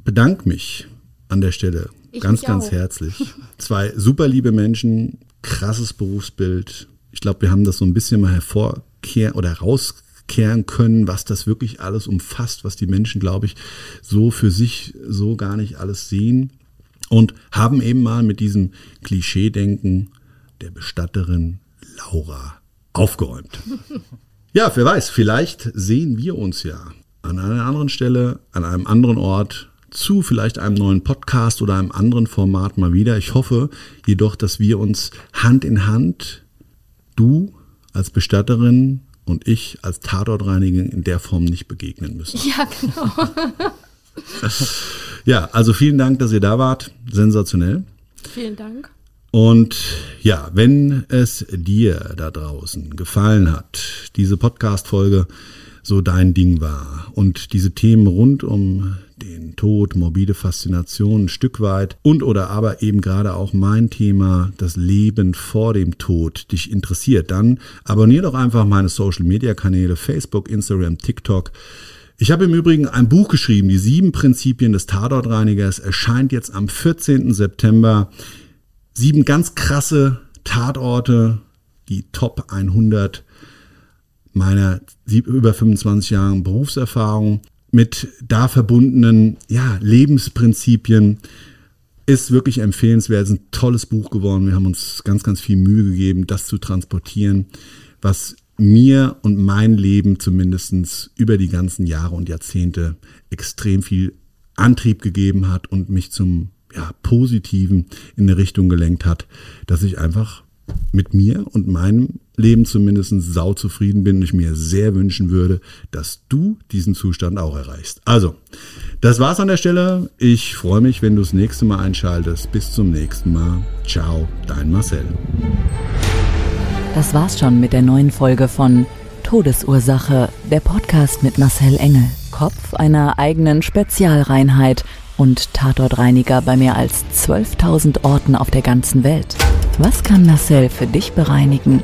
bedanke mich an der Stelle Ich ganz, ganz auch. herzlich. Zwei super liebe Menschen, krasses Berufsbild. Ich glaube, wir haben das so ein bisschen mal hervorkehren oder rauskehren können, was das wirklich alles umfasst, was die Menschen, glaube ich, so für sich so gar nicht alles sehen. Und haben eben mal mit diesem Klischeedenken der Bestatterin Laura aufgeräumt. Ja, wer weiß, vielleicht sehen wir uns ja an einer anderen Stelle, an einem anderen Ort, zu vielleicht einem neuen Podcast oder einem anderen Format mal wieder. Ich hoffe jedoch, dass wir uns Hand in Hand, du als Bestatterin und ich als Tatortreinigerin in der Form nicht begegnen müssen. Ja, genau. Ja, also vielen Dank, dass ihr da wart. Sensationell. Vielen Dank. Und ja, wenn es dir da draußen gefallen hat, diese Podcast-Folge so dein Ding war und diese Themen rund um den Tod, morbide Faszination ein Stück weit und oder aber eben gerade auch mein Thema, das Leben vor dem Tod, dich interessiert, dann abonnier doch einfach meine Social-Media-Kanäle Facebook, Instagram, TikTok. Ich habe im Übrigen ein Buch geschrieben, die sieben Prinzipien des Tatortreinigers, erscheint jetzt am 14. September. Sieben ganz krasse Tatorte, die Top 100 meiner über 25 Jahren Berufserfahrung mit da verbundenen ja, Lebensprinzipien ist wirklich empfehlenswert. Ist ein tolles Buch geworden. Wir haben uns ganz, ganz viel Mühe gegeben, das zu transportieren, was mir und mein Leben zumindest über die ganzen Jahre und Jahrzehnte extrem viel Antrieb gegeben hat und mich zum ja, Positiven in eine Richtung gelenkt hat, dass ich einfach mit mir und meinem Leben zumindest sau zufrieden bin und ich mir sehr wünschen würde, dass du diesen Zustand auch erreichst. Also, das war's an der Stelle. Ich freue mich, wenn du das nächste Mal einschaltest. Bis zum nächsten Mal. Ciao, dein Marcel. Das war's schon mit der neuen Folge von Todesursache, der Podcast mit Marcel Engel. Kopf einer eigenen Spezialreinheit und Tatortreiniger bei mehr als 12.000 Orten auf der ganzen Welt. Was kann Marcel für dich bereinigen?